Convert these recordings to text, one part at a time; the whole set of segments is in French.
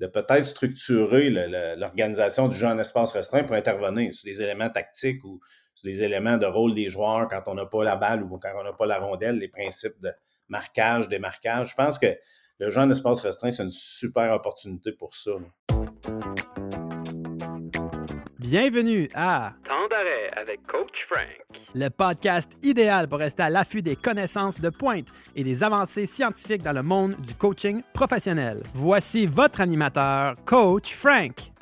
de peut-être structurer l'organisation du jeu en espace restreint pour intervenir sur des éléments tactiques ou sur des éléments de rôle des joueurs quand on n'a pas la balle ou quand on n'a pas la rondelle, les principes de marquage, démarquage. Je pense que le jeu en espace restreint, c'est une super opportunité pour ça. Bienvenue à Temps d'arrêt avec Coach Frank, le podcast idéal pour rester à l'affût des connaissances de pointe et des avancées scientifiques dans le monde du coaching professionnel. Voici votre animateur, Coach Frank.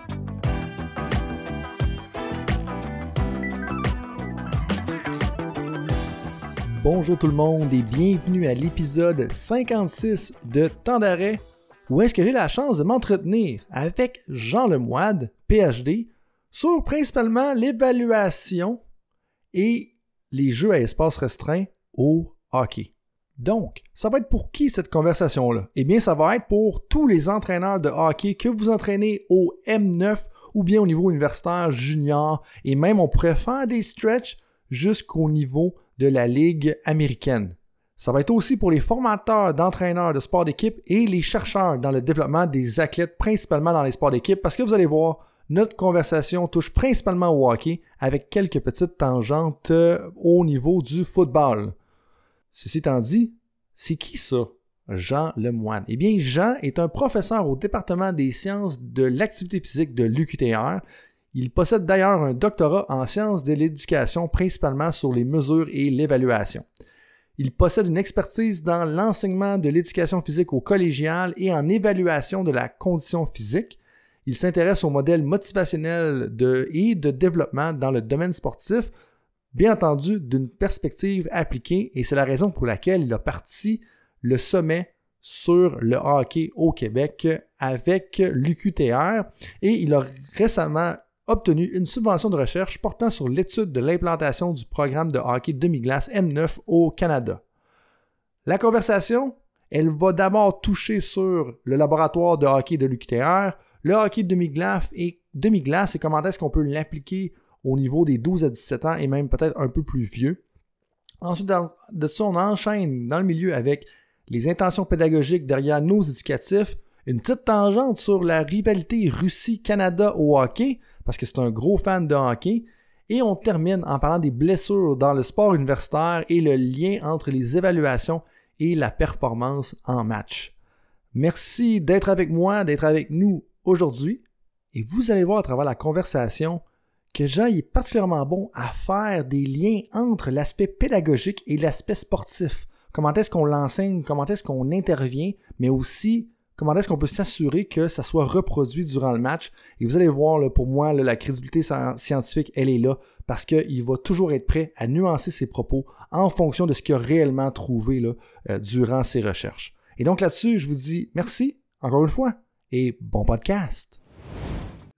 Bonjour tout le monde et bienvenue à l'épisode 56 de Temps d'arrêt où est-ce que j'ai la chance de m'entretenir avec Jean Lemoide, PhD, sur principalement l'évaluation et les jeux à espace restreint au hockey. Donc, ça va être pour qui cette conversation-là? Eh bien, ça va être pour tous les entraîneurs de hockey que vous entraînez au M9 ou bien au niveau universitaire, junior, et même on pourrait faire des stretches jusqu'au niveau de la Ligue américaine. Ça va être aussi pour les formateurs d'entraîneurs de sport d'équipe et les chercheurs dans le développement des athlètes, principalement dans les sports d'équipe, parce que vous allez voir, notre conversation touche principalement au hockey avec quelques petites tangentes euh, au niveau du football. Ceci étant dit, c'est qui ça? Jean Lemoine. Eh bien, Jean est un professeur au département des sciences de l'activité physique de l'UQTR. Il possède d'ailleurs un doctorat en sciences de l'éducation, principalement sur les mesures et l'évaluation. Il possède une expertise dans l'enseignement de l'éducation physique au collégial et en évaluation de la condition physique. Il s'intéresse au modèle motivationnel de, et de développement dans le domaine sportif, bien entendu d'une perspective appliquée, et c'est la raison pour laquelle il a parti le sommet sur le hockey au Québec avec l'UQTR et il a récemment obtenu une subvention de recherche portant sur l'étude de l'implantation du programme de hockey demi-glace M9 au Canada. La conversation, elle va d'abord toucher sur le laboratoire de hockey de l'UQTR, le hockey demi-glace et, demi-glace comment est-ce qu'on peut l'appliquer au niveau des 12 à 17 ans et même peut-être un peu plus vieux. Ensuite de ça, on enchaîne dans le milieu avec les intentions pédagogiques derrière nos éducatifs, une petite tangente sur la rivalité Russie-Canada au hockey, parce que c'est un gros fan de hockey, et on termine en parlant des blessures dans le sport universitaire et le lien entre les évaluations et la performance en match. Merci d'être avec moi, d'être avec nous aujourd'hui. Et vous allez voir à travers la conversation que Jean est particulièrement bon à faire des liens entre l'aspect pédagogique et l'aspect sportif. Comment est-ce qu'on l'enseigne, comment est-ce qu'on intervient, mais aussi comment est-ce qu'on peut s'assurer que ça soit reproduit durant le match. Et vous allez voir, pour moi, la crédibilité scientifique, elle est là parce qu'il va toujours être prêt à nuancer ses propos en fonction de ce qu'il a réellement trouvé euh, durant ses recherches. Et donc là-dessus, je vous dis merci, encore une fois et bon podcast.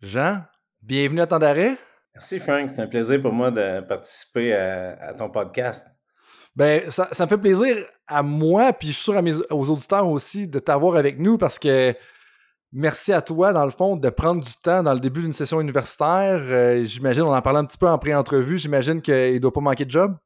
Jean, bienvenue à Temps d'arrêt. Merci Frank, c'est un plaisir pour moi de participer à, ton podcast. Ben, ça, me fait plaisir à moi, puis je suis sûr à mes, aux auditeurs aussi de t'avoir avec nous parce que merci à toi, dans le fond, de prendre du temps dans le début d'une session universitaire. Euh, j'imagine, on en parlait un petit peu en pré-entrevue, j'imagine qu'il ne doit pas manquer de job.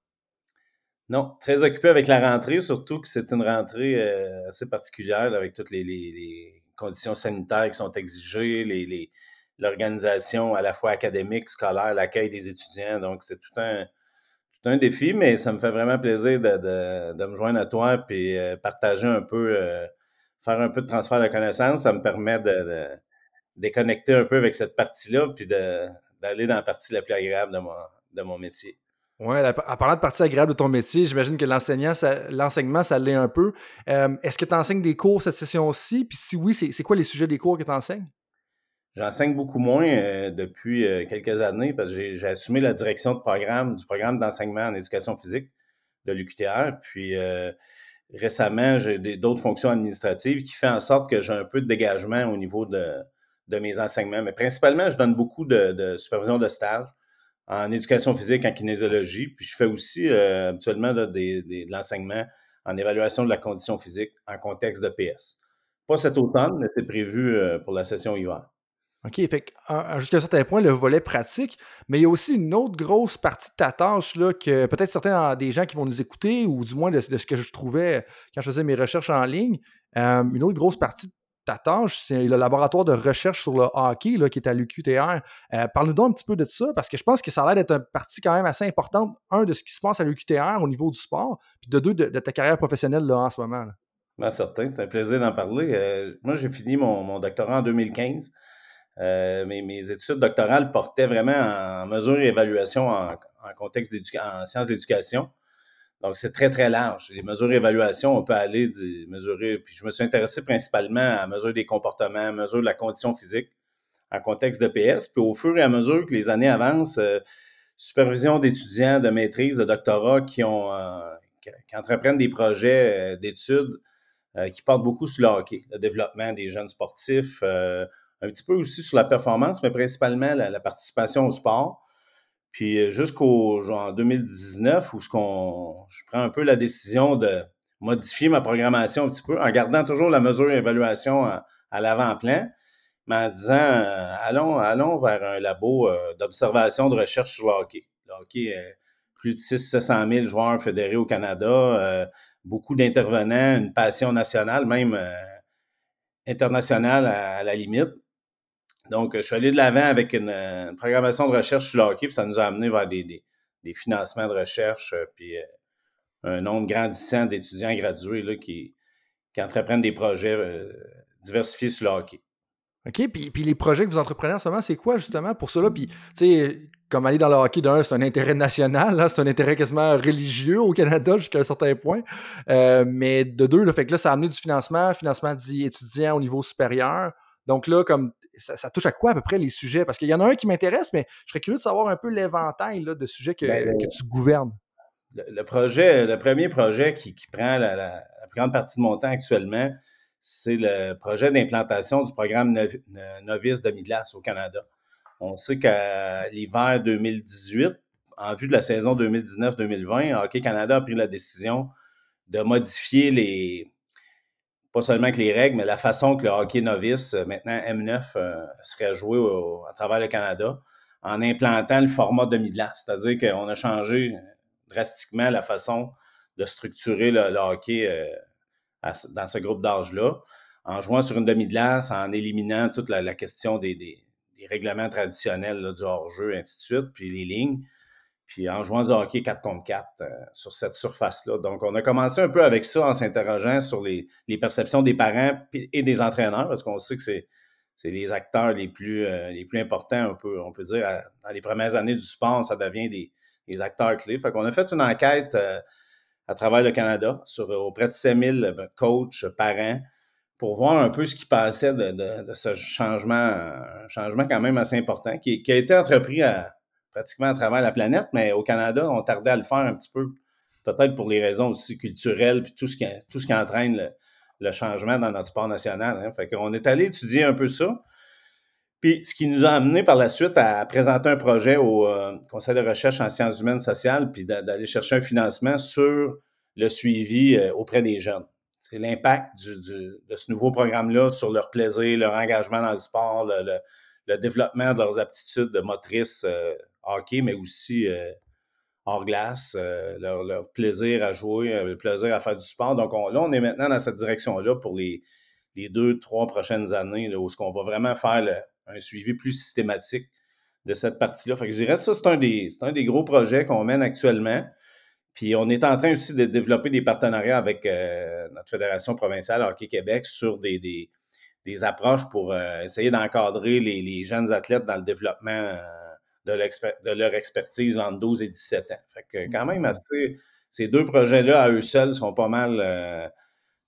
Non, très occupé avec la rentrée, surtout que c'est une rentrée euh, assez particulière avec toutes les, conditions sanitaires qui sont exigées, l'organisation à la fois académique, scolaire, l'accueil des étudiants. Donc, c'est tout un, défi, mais ça me fait vraiment plaisir de, me joindre à toi et euh, partager un peu, euh, faire un peu de transfert de connaissances. Ça me permet de, déconnecter un peu avec cette partie-là puis d'aller dans la partie la plus agréable de mon métier. Oui, à parlant de partie agréable de ton métier, j'imagine que l'enseignement, ça l'est un peu. Euh, est-ce que tu enseignes des cours cette session-ci? Puis si oui, c'est quoi les sujets des cours que tu enseignes? J'enseigne beaucoup moins euh, depuis euh, quelques années parce que j'ai assumé la direction de programme du programme d'enseignement en éducation physique de l'UQTR. Puis récemment, j'ai d'autres fonctions administratives qui font en sorte que j'ai un peu de dégagement au niveau de, mes enseignements. Mais principalement, je donne beaucoup de, de supervision de stage en éducation physique, en kinésiologie, puis je fais aussi euh, habituellement de l'enseignement en évaluation de la condition physique en contexte de PS. Pas cet automne, mais c'est prévu euh, pour la session hiver. OK, fait jusqu'à un certain point, le volet pratique, mais il y a aussi une autre grosse partie de ta tâche là, que peut-être certains des gens qui vont nous écouter, ou du moins de, ce que je trouvais quand je faisais mes recherches en ligne, euh, une autre grosse partie ta tâche, c'est le laboratoire de recherche sur le hockey là, qui est à l'UQTR. Euh, Parle-nous donc un petit peu de ça, parce que je pense que ça a l'air d'être une partie quand même assez importante, un, de ce qui se passe à l'UQTR au niveau du sport, puis de deux, de, ta carrière professionnelle là, en ce moment. Là. Bien, certain, c'est un plaisir d'en parler. Euh, moi, j'ai fini mon, doctorat en 2015. Euh, mes, mes, études doctorales portaient vraiment en mesure et évaluation en, en contexte en sciences d'éducation. Donc, c'est très, très large. Les mesures d'évaluation, on peut aller mesurer. Puis, je me suis intéressé principalement à mesure des comportements, à mesure de la condition physique en contexte de PS. Puis, au fur et à mesure que les années avancent, euh, supervision d'étudiants de maîtrise, de doctorat qui, ont, euh, entreprennent des projets euh, d'études qui portent beaucoup sur le hockey, le développement des jeunes sportifs, un petit peu aussi sur la performance, mais principalement la participation au sport. Puis euh, jusqu'au genre 2019, où ce qu'on, je prends un peu la décision de modifier ma programmation un petit peu en gardant toujours la mesure d'évaluation à, l'avant-plan, mais en disant euh, allons, allons vers un labo euh, d'observation de recherche sur le hockey. Le hockey, plus de 600 000 joueurs fédérés au Canada, beaucoup d'intervenants, une passion nationale, même internationale à la limite. Donc, je suis allé de l'avant avec une, programmation de recherche sur le hockey, puis ça nous a amené vers des, financements de recherche, euh, puis euh, un nombre grandissant d'étudiants gradués là, qui, entreprennent des projets euh, diversifiés sur le hockey. OK, puis, puis, les projets que vous entreprenez en ce moment, c'est quoi justement pour cela? Puis, tu sais, comme aller dans le hockey, d'un, c'est un intérêt national, c'est un intérêt quasiment religieux au Canada jusqu'à un certain point. mais de deux, le fait que là, ça a amené du financement, financement d'étudiants au niveau supérieur. Donc là, comme ça, touche à quoi à peu près les sujets? Parce qu'il y en a un qui m'intéresse, mais je serais curieux de savoir un peu l'éventail de sujets que, ben, tu gouvernes. Le, projet, le premier projet qui, prend la, plus grande partie de mon temps actuellement, c'est le projet d'implantation du programme Novice demi-glace au Canada. On sait qu'à l'hiver 2018, en vue de la saison 2019-2020, Hockey Canada a pris la décision de modifier les, pas seulement que les règles, mais la façon que le hockey novice, euh, maintenant M9, euh, serait joué à travers le Canada en implantant le format demi-glace. C'est-à-dire qu'on a changé drastiquement la façon de structurer le, hockey euh, dans ce groupe d'âge-là, en jouant sur une demi-glace, en éliminant toute la, question des, règlements traditionnels du hors-jeu, ainsi de suite, puis les lignes puis en jouant du hockey 4 contre 4 euh, sur cette surface-là. Donc, on a commencé un peu avec ça en s'interrogeant sur les, perceptions des parents et des entraîneurs, parce qu'on sait que c'est, les acteurs les plus, euh, les plus importants, on peut, on peut dire, dans les premières années du sport, ça devient des, acteurs clés. Fait qu'on a fait une enquête euh, à travers le Canada sur auprès de 5000 ben, coachs, parents, pour voir un peu ce qu'ils pensaient de, ce changement, un changement quand même assez important, qui, qui a été entrepris à, pratiquement à travers la planète, mais au Canada, on tardait à le faire un petit peu, peut-être pour les raisons aussi culturelles, puis tout ce qui, tout ce qui entraîne le, changement dans notre sport national. Hein. Fait qu'on est allé étudier un peu ça. Puis, ce qui nous a amené par la suite à présenter un projet au euh, Conseil de recherche en sciences humaines sociales, puis d'aller chercher un financement sur le suivi euh, auprès des jeunes. C'est l'impact de ce nouveau programme-là sur leur plaisir, leur engagement dans le sport, le, développement de leurs aptitudes motrices, euh, hockey, mais aussi euh, hors glace, euh, leur, plaisir à jouer, euh, le plaisir à faire du sport. Donc là, on est maintenant dans cette direction-là pour les, deux, trois prochaines années, là, où ce qu'on va vraiment faire un suivi plus systématique de cette partie-là. Fait que je dirais ça, c'est un des, un des gros projets qu'on mène actuellement. Puis on est en train aussi de développer des partenariats avec notre Fédération provinciale Hockey Québec sur des, des, approches pour essayer d'encadrer les, les, jeunes athlètes dans le développement de, leur expertise entre 12 et 17 ans. Fait que quand même, assez, ces deux projets-là, à eux seuls, sont pas mal euh,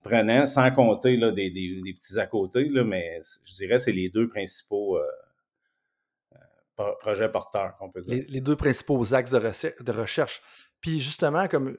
prenants, sans compter là, des, petits à côté, là, mais je dirais que c'est les deux principaux euh, euh, projets porteurs, qu'on peut dire. Les, deux principaux axes de, recherche. Puis justement, comme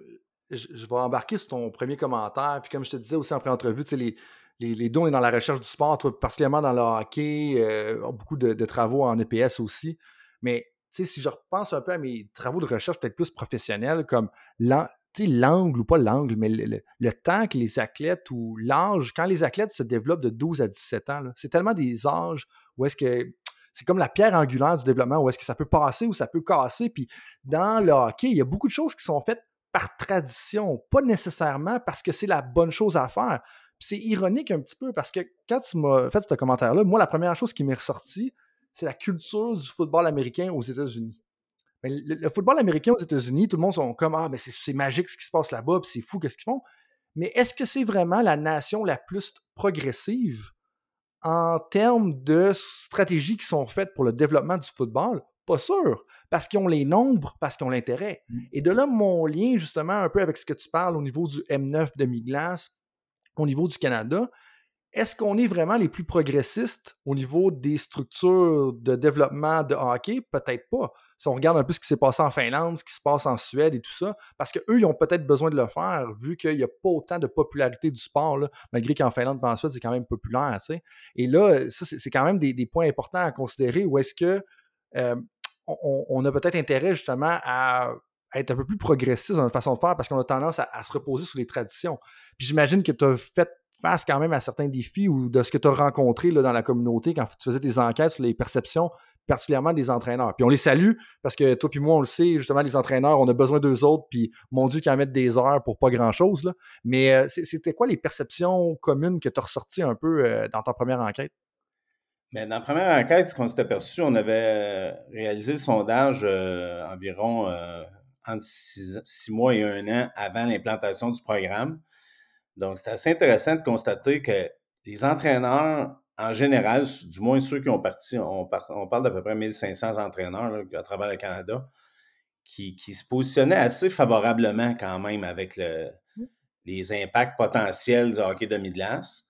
je, vais embarquer sur ton premier commentaire, puis comme je te disais aussi en pré-entrevue, les, les, les dons dans la recherche du sport, particulièrement dans le hockey, beaucoup de, de, travaux en EPS aussi. Mais si je repense un peu à mes travaux de recherche peut-être plus professionnels, comme l'angle ou pas l'angle, mais le, temps que les athlètes ou l'âge, quand les athlètes se développent de 12 à 17 ans, c'est tellement des âges où est-ce que c'est comme la pierre angulaire du développement, où est-ce que ça peut passer ou ça peut casser. Puis dans le hockey, il y a beaucoup de choses qui sont faites par tradition, pas nécessairement parce que c'est la bonne chose à faire, c'est ironique un petit peu parce que quand tu m'as fait ce commentaire-là, moi, la première chose qui m'est ressortie, c'est la culture du football américain aux États-Unis. Le, le, football américain aux États-Unis, tout le monde sont comme Ah, mais c'est magique ce qui se passe là-bas, c'est fou qu'est-ce qu'ils font. Mais est-ce que c'est vraiment la nation la plus progressive en termes de stratégies qui sont faites pour le développement du football? Pas sûr, parce qu'ils ont les nombres, parce qu'ils ont l'intérêt. Mmh. Et de là, mon lien, justement, un peu avec ce que tu parles au niveau du M9 demi-glace, au niveau du Canada, est-ce qu'on est vraiment les plus progressistes au niveau des structures de développement de hockey? Peut-être pas. Si on regarde un peu ce qui s'est passé en Finlande, ce qui se passe en Suède et tout ça, parce qu'eux, ils ont peut-être besoin de le faire, vu qu'il n'y a pas autant de popularité du sport, malgré qu'en Finlande et en Suède, c'est quand même populaire. Et là, ça, c'est quand même des, points importants à considérer, où est-ce que euh, on, a peut-être intérêt justement à être un peu plus progressiste dans notre façon de faire parce qu'on a tendance à, se reposer sur les traditions. Puis j'imagine que tu as fait face quand même à certains défis ou de ce que tu as rencontré là, dans la communauté quand tu faisais des enquêtes sur les perceptions, particulièrement des entraîneurs. Puis on les salue parce que toi puis moi, on le sait, justement, les entraîneurs, on a besoin d'eux autres, puis mon Dieu, qu'ils en mettent des heures pour pas grand-chose. Là. Mais euh, c'était quoi les perceptions communes que tu as ressorties un peu euh, dans ta première enquête? Mais dans la première enquête, ce qu'on s'est aperçu, on avait réalisé le sondage euh, environ entre six, mois et un an avant l'implantation du programme. Donc, c'est assez intéressant de constater que les entraîneurs, en général, du moins ceux qui ont parti, on, parle d'à peu près 1500 entraîneurs à travers le Canada, qui, se positionnaient assez favorablement quand même avec mmh. les impacts potentiels du hockey demi-glace.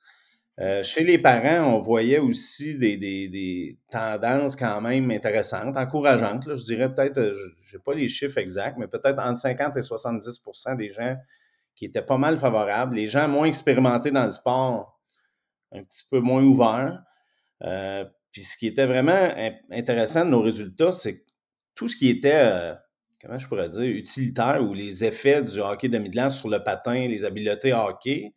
Euh, chez les parents, on voyait aussi des, tendances quand même intéressantes, encourageantes. je dirais peut-être, euh, je n'ai pas les chiffres exacts, mais peut-être entre 50 et 70% des gens qui étaient pas mal favorables. Les gens moins expérimentés dans le sport, un petit peu moins ouverts. Euh, puis ce qui était vraiment intéressant de nos résultats, c'est que tout ce qui était, comment je pourrais dire, utilitaire ou les effets du hockey de Midland sur le patin, les habiletés hockey,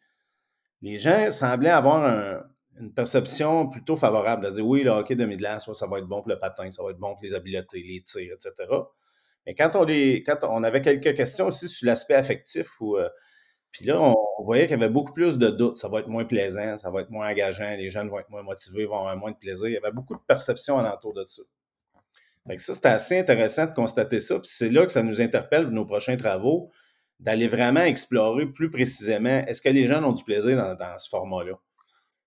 les gens semblaient avoir une perception plutôt favorable, à dire oui, le hockey de Midland, ça va être bon pour le patin, ça va être bon pour les habiletés, les tirs, etc. Mais quand on, les, quand on avait quelques questions aussi sur l'aspect affectif, ou euh, puis là, on, voyait qu'il y avait beaucoup plus de doutes. Ça va être moins plaisant, ça va être moins engageant, les jeunes vont être moins motivés, vont avoir moins de plaisir. Il y avait beaucoup de perceptions alentour de ça. Fait ça, c'était assez intéressant de constater ça. Puis c'est là que ça nous interpelle pour nos prochains travaux d'aller vraiment explorer plus précisément est-ce que les gens ont du plaisir dans, ce format-là?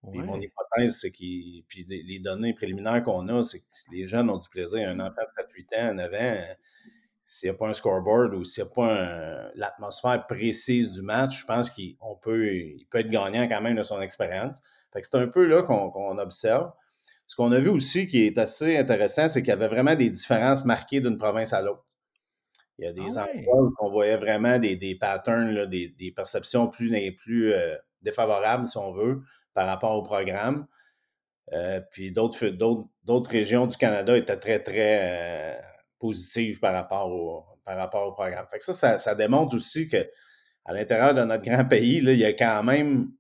Mon hypothèse, c'est que puis les, données préliminaires qu'on a, c'est que les jeunes ont du plaisir. Un enfant de 7-8 ans, 9 ans, s'il n'y a pas un scoreboard ou s'il n'y a pas l'atmosphère précise du match, je pense qu'il peut, il peut être gagnant quand même de son expérience. c'est un peu là qu'on observe. Ce qu'on a vu aussi qui est assez intéressant, c'est qu'il y avait vraiment des différences marquées d'une province à l'autre. Il y a des ah endroits où on voyait vraiment des, des patterns, des, des, perceptions plus, plus euh, défavorables, si on veut, par rapport au programme. Euh, puis d'autres, d'autres, régions du Canada étaient très, très euh, positives par rapport au, par rapport au programme. Que ça, ça, démontre aussi que à l'intérieur de notre grand pays, là, il y a quand même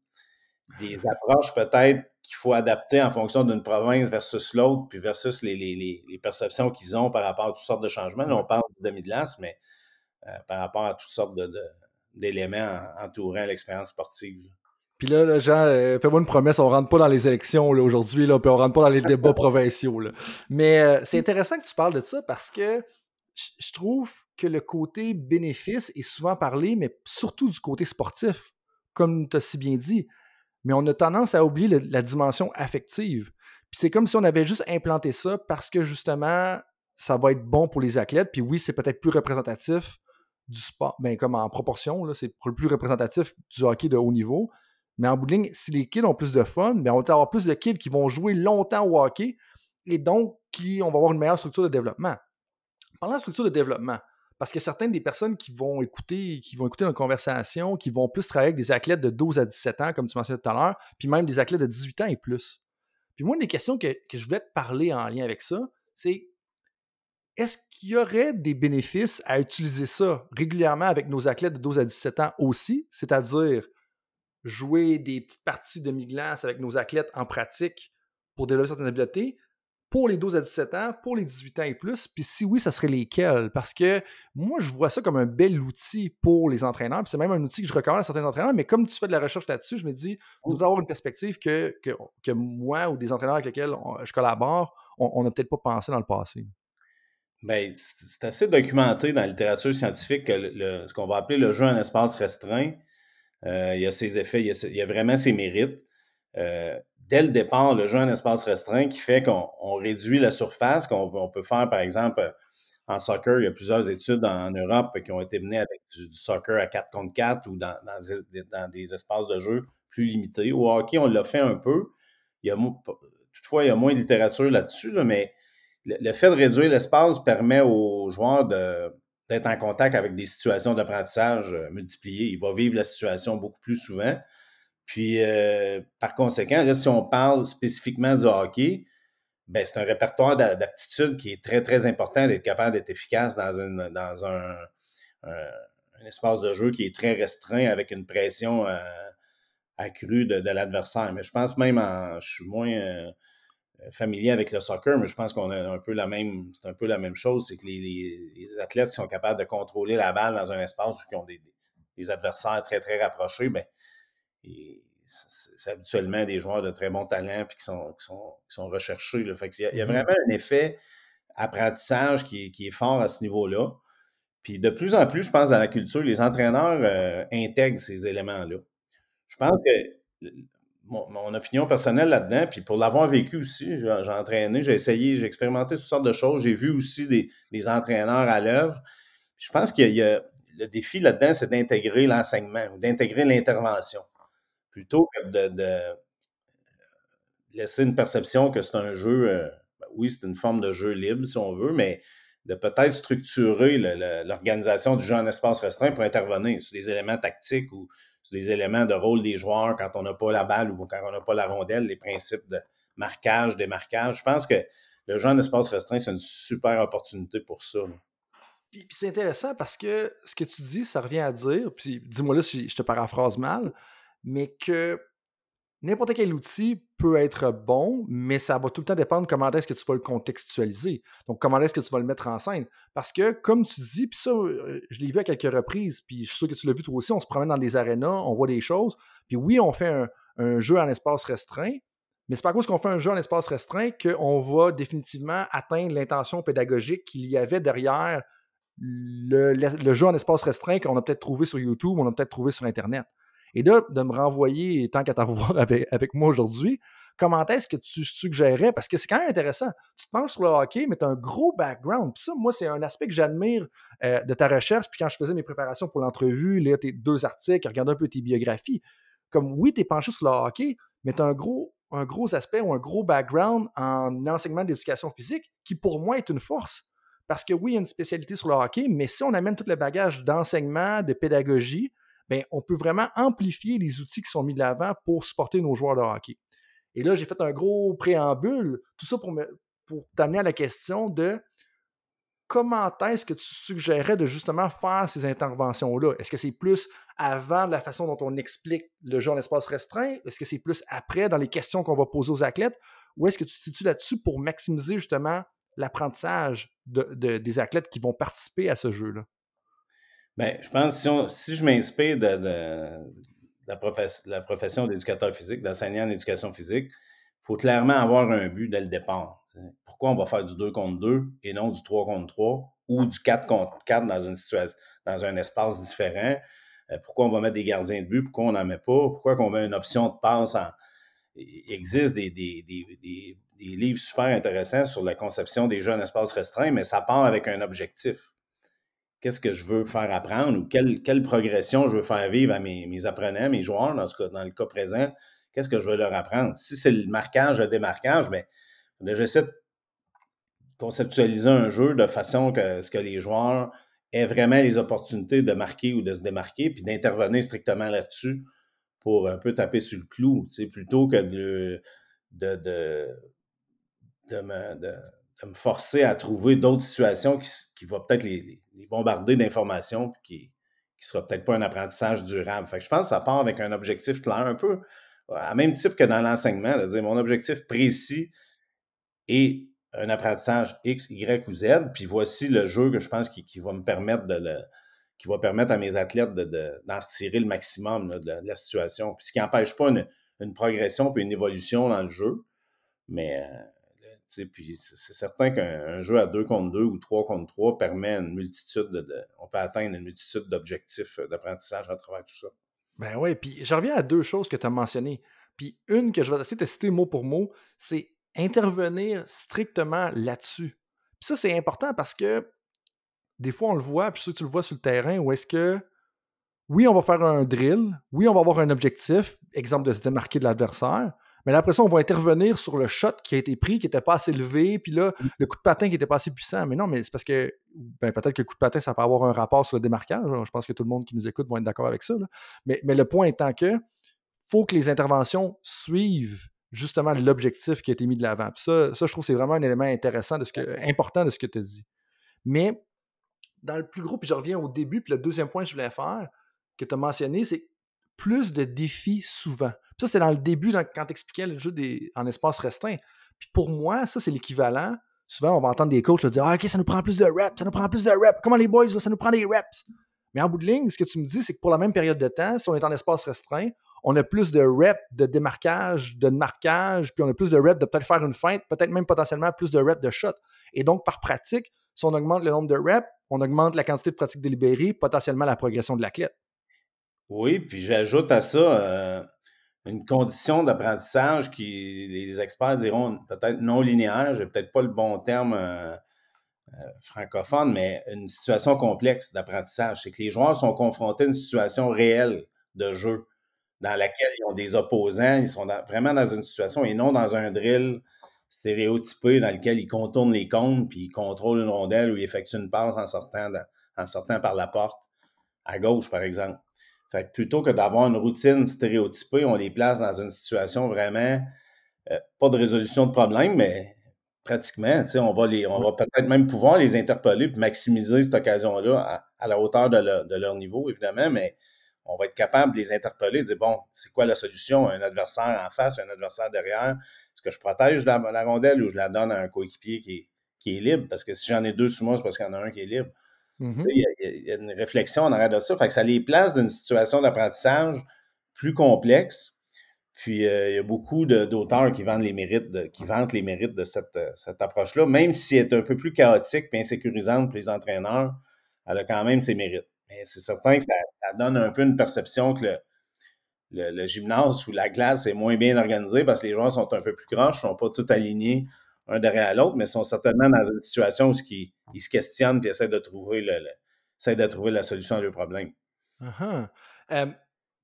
des approches peut-être qu'il faut adapter en fonction d'une province versus l'autre, puis versus les, les, les, perceptions qu'ils ont par rapport à toutes sortes de changements. Là, on parle de demi-glace, mais euh, par rapport à toutes sortes d'éléments entourant l'expérience sportive. Puis là, Jean, euh, fais-moi une promesse, on rentre pas dans les élections aujourd'hui, puis on rentre pas dans les débats provinciaux. Mais euh, c'est intéressant que tu parles de ça parce que je trouve que le côté bénéfice est souvent parlé, mais surtout du côté sportif, comme tu as si bien dit mais on a tendance à oublier la dimension affective. Puis c'est comme si on avait juste implanté ça parce que justement, ça va être bon pour les athlètes. Puis oui, c'est peut-être plus représentatif du sport, ben comme en proportion, c'est plus représentatif du hockey de haut niveau. Mais en bout de ligne, si les kids ont plus de fun, ben on va avoir plus de kids qui vont jouer longtemps au hockey et donc qui, on va avoir une meilleure structure de développement. Parlant de structure de développement, parce que certaines des personnes qui vont écouter, qui vont écouter notre conversation, qui vont plus travailler avec des athlètes de 12 à 17 ans, comme tu mentionnais tout à l'heure, puis même des athlètes de 18 ans et plus. Puis moi, une des questions que, je voulais te parler en lien avec ça, c'est est-ce qu'il y aurait des bénéfices à utiliser ça régulièrement avec nos athlètes de 12 à 17 ans aussi, c'est-à-dire jouer des petites parties de mi-glace avec nos athlètes en pratique pour développer certaines habiletés, pour les 12 à 17 ans, pour les 18 ans et plus, puis si oui, ça serait lesquels? Parce que moi, je vois ça comme un bel outil pour les entraîneurs, puis c'est même un outil que je recommande à certains entraîneurs, mais comme tu fais de la recherche là-dessus, je me dis, tu dois avoir une perspective que, que, moi ou des entraîneurs avec lesquels je collabore, on n'a peut-être pas pensé dans le passé. Bien, c'est assez documenté dans la littérature scientifique que ce qu'on va appeler le jeu en espace restreint, il y a ses effets, il y a, vraiment ses mérites. Euh, dès le départ, le jeu en espace restreint qui fait qu'on réduit la surface, qu'on peut faire, par exemple, en soccer, il y a plusieurs études en, Europe qui ont été menées avec du, soccer à 4 contre 4 ou dans, des, espaces de jeu plus limités. Au hockey, on l'a fait un peu. Toutefois, il y a moins de littérature là-dessus, mais le, fait de réduire l'espace permet aux joueurs d'être en contact avec des situations d'apprentissage euh, multipliées. Il va vivre la situation beaucoup plus souvent. Puis, euh, par conséquent, si on parle spécifiquement du hockey, ben, c'est un répertoire d'aptitudes qui est très, très important d'être capable d'être efficace dans, une, dans un, espace de jeu qui est très restreint avec une pression euh, accrue de, l'adversaire. Mais je pense même, en, je suis moins familier avec le soccer, mais je pense qu'on a un peu la même, c'est un peu la même chose, c'est que les, athlètes qui sont capables de contrôler la balle dans un espace où qui ont des, adversaires très, très rapprochés, ben, c'est habituellement des joueurs de très bon talent puis qui sont, qui sont, recherchés. il, y a, mm-hmm. vraiment un effet apprentissage qui, est fort à ce niveau-là. Puis de plus en plus, je pense, dans la culture, les entraîneurs euh, intègrent ces éléments-là. Je pense que mon, opinion personnelle là-dedans, puis pour l'avoir vécu aussi, j'ai entraîné, j'ai essayé, j'ai expérimenté toutes sortes de choses. J'ai vu aussi des, entraîneurs à l'œuvre. Je pense qu'il y, a le défi là-dedans, c'est d'intégrer l'enseignement ou d'intégrer l'intervention plutôt que de, laisser une perception que c'est un jeu, euh, ben oui, c'est une forme de jeu libre si on veut, mais de peut-être structurer l'organisation du jeu en espace restreint pour intervenir sur des éléments tactiques ou des éléments de rôle des joueurs quand on n'a pas la balle ou quand on n'a pas la rondelle, les principes de marquage, démarquage. Je pense que le jeu en espace restreint, c'est une super opportunité pour ça. Puis, c'est intéressant parce que ce que tu dis, ça revient à dire, puis dis-moi là si je te paraphrase mal, mais que n'importe quel outil peut être bon, mais ça va tout le temps dépendre comment est-ce que tu vas le contextualiser. Donc, comment est-ce que tu vas le mettre en scène? Parce que, comme tu dis, puis ça, euh, je l'ai vu à quelques reprises, puis je suis sûr que tu l'as vu toi aussi, on se promène dans des arénas, on voit des choses, puis oui, on fait un, jeu en espace restreint, mais c'est pas à cause qu'on fait un jeu en espace restreint qu'on va définitivement atteindre l'intention pédagogique qu'il y avait derrière le, jeu en espace restreint qu'on a peut-être trouvé sur YouTube, on a peut-être trouvé sur Internet. Et là, de me renvoyer, tant qu'à t'avoir avec, moi aujourd'hui, comment est-ce que tu suggérais, parce que c'est quand même intéressant, tu te penches sur le hockey, mais tu as un gros background. Puis ça, moi, c'est un aspect que j'admire euh, de ta recherche. Puis quand je faisais mes préparations pour l'entrevue, là, tes deux articles, regarde un peu tes biographies. Comme oui, tu es penché sur le hockey, mais tu as un gros, un gros aspect ou un gros background en enseignement d'éducation physique qui, pour moi, est une force. Parce que oui, il y a une spécialité sur le hockey, mais si on amène tout le bagage d'enseignement, de pédagogie, ben, on peut vraiment amplifier les outils qui sont mis de l'avant pour supporter nos joueurs de hockey. Et là, j'ai fait un gros préambule, tout ça pour, pour t'amener à la question de comment est-ce que tu suggérais de justement faire ces interventions-là? Est-ce que c'est plus avant la façon dont on explique le jeu en espace restreint? Est-ce que c'est plus après dans les questions qu'on va poser aux athlètes? Ou est-ce que tu te situes là-dessus pour maximiser justement l'apprentissage des athlètes qui vont participer à ce jeu-là? Bien, je pense que si, je m'inspire de, la, profession d'éducateur physique, d'enseignant en éducation physique, il faut clairement avoir un but dès le départ. Pourquoi on va faire du 2 contre 2 et non du 3 contre 3 ou du 4 contre 4 dans une situation, dans un espace différent? Euh, pourquoi on va mettre des gardiens de but? Pourquoi on n'en met pas? Pourquoi on met une option de passe Il existe des, des, livres super intéressants sur la conception des jeux en espace restreint, mais ça part avec un objectif qu'est-ce que je veux faire apprendre ou quelle, quelle, progression je veux faire vivre à mes, mes apprenants, mes joueurs, dans, ce cas, dans le cas présent, qu'est-ce que je veux leur apprendre? Si c'est le marquage, le démarquage, bien, j'essaie de conceptualiser un jeu de façon que, ce que les joueurs aient vraiment les opportunités de marquer ou de se démarquer, puis d'intervenir strictement là-dessus pour un peu taper sur le clou, plutôt que de, de, de, de, de me forcer à trouver d'autres situations qui, qui vont peut-être les, bombarder d'informations qui qui sera peut-être pas un apprentissage durable. Fait je pense que ça part avec un objectif clair, un peu à même type que dans l'enseignement, de dire mon objectif précis est un apprentissage X, Y ou Z, puis voici le jeu que je pense qui, va me permettre de le, qui va permettre à mes athlètes d'en de, retirer le maximum de, la situation. Puis ce qui n'empêche pas une, progression puis une évolution dans le jeu. Mais euh, c'est certain qu'un jeu à 2 contre 2 ou 3 contre 3 permet une multitude de, on peut atteindre une multitude d'objectifs euh, d'apprentissage à travers tout ça. Ben oui, puis je reviens à deux choses que tu as mentionnées. Puis une que je vais essayer de citer mot pour mot, c'est intervenir strictement là-dessus. Puis ça, c'est important parce que des fois, on le voit, puis tu le vois sur le terrain, où est-ce que, oui, on va faire un drill, oui, on va avoir un objectif, exemple de se démarquer de l'adversaire, mais là, après ça, on va intervenir sur le shot qui a été pris, qui n'était pas assez élevé, puis là, mmh. le coup de patin qui n'était pas assez puissant. Mais non, mais c'est parce que, ben, peut-être que le coup de patin, ça peut avoir un rapport sur le démarquage. Je pense que tout le monde qui nous écoute va être d'accord avec ça. Mais, mais le point étant que, faut que les interventions suivent justement l'objectif qui a été mis de l'avant. Ça, ça, je trouve que c'est vraiment un élément intéressant, de ce que, important de ce que tu as dit. Mais dans le plus gros, puis je reviens au début, puis le deuxième point que je voulais faire, que tu as mentionné, c'est plus de défis souvent. ça, c'était dans le début, quand tu expliquais le jeu en espace restreint. Puis pour moi, ça, c'est l'équivalent. Souvent, on va entendre des coachs dire ah, OK, ça nous prend plus de reps, ça nous prend plus de reps. Comment les boys, ça nous prend des reps? Mais en bout de ligne, ce que tu me dis, c'est que pour la même période de temps, si on est en espace restreint, on a plus de reps de démarquage, de marquage, puis on a plus de reps de peut-être faire une feinte, peut-être même potentiellement plus de reps de shot. Et donc, par pratique, si on augmente le nombre de reps, on augmente la quantité de pratiques délibérées, potentiellement la progression de l'athlète. Oui, puis j'ajoute à ça euh, une condition d'apprentissage qui, les experts diront peut-être non linéaire, j'ai peut-être pas le bon terme euh, euh, francophone, mais une situation complexe d'apprentissage. C'est que les joueurs sont confrontés à une situation réelle de jeu dans laquelle ils ont des opposants, ils sont vraiment dans une situation et non dans un drill stéréotypé dans lequel ils contournent les comptes puis ils contrôlent une rondelle ou ils effectuent une passe en sortant, en sortant par la porte à gauche, par exemple. Fait que plutôt que d'avoir une routine stéréotypée, on les place dans une situation vraiment euh, pas de résolution de problème, mais pratiquement, on va les, on va peut-être même pouvoir les interpeller et maximiser cette occasion-là à, la hauteur de, de, leur niveau, évidemment, mais on va être capable de les interpeller, de dire bon, c'est quoi la solution? Un adversaire en face, un adversaire derrière. Est-ce que je protège la, rondelle ou je la donne à un coéquipier qui est, libre? Parce que si j'en ai deux sous moi, c'est parce qu'il y en a un qui est libre. Mm-hmm. Il y, a une réflexion en arrière de ça. Fait que ça les place d'une situation d'apprentissage plus complexe. Puis euh, il y a beaucoup d'auteurs qui les mérites qui vantent les mérites de cette, cette approche-là, même si elle est un peu plus chaotique et insécurisante pour les entraîneurs, elle a quand même ses mérites. Mais c'est certain que ça, donne un peu une perception que le, gymnase ou la glace est moins bien organisé parce que les joueurs sont un peu plus croches, ne sont pas tous alignés un derrière l'autre, mais sont certainement dans une situation où ils, se questionnent et essaient de trouver le, de trouver la solution à leur problème. Uh-huh.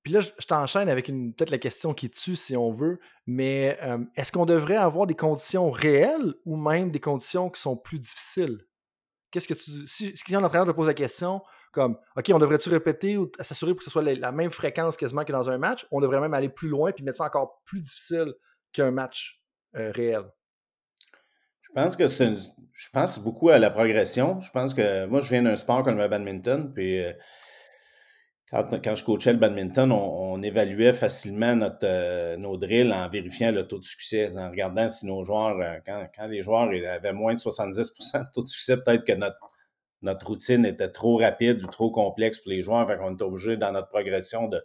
puis là, je t'enchaîne avec peut-être la question qui tue, si on veut, mais est-ce qu'on devrait avoir des conditions réelles ou même des conditions qui sont plus difficiles? Qu'est-ce que tu. Si, si un entraîneur te pose la question, comme, OK, on devrait-tu répéter ou s'assurer pour que ce soit la, même fréquence quasiment que dans un match? On devrait même aller plus loin puis mettre ça encore plus difficile qu'un match euh, réel? Je pense que c'est Je pense beaucoup à la progression. Je pense que moi, je viens d'un sport comme le badminton, puis euh, quand, je coachais le badminton, on, évaluait facilement notre, euh, nos drills en vérifiant le taux de succès, en regardant si nos joueurs, quand, quand les joueurs avaient moins de 70% de taux de succès, peut-être que notre notre routine était trop rapide ou trop complexe pour les joueurs, fait qu'on était obligé dans notre progression de,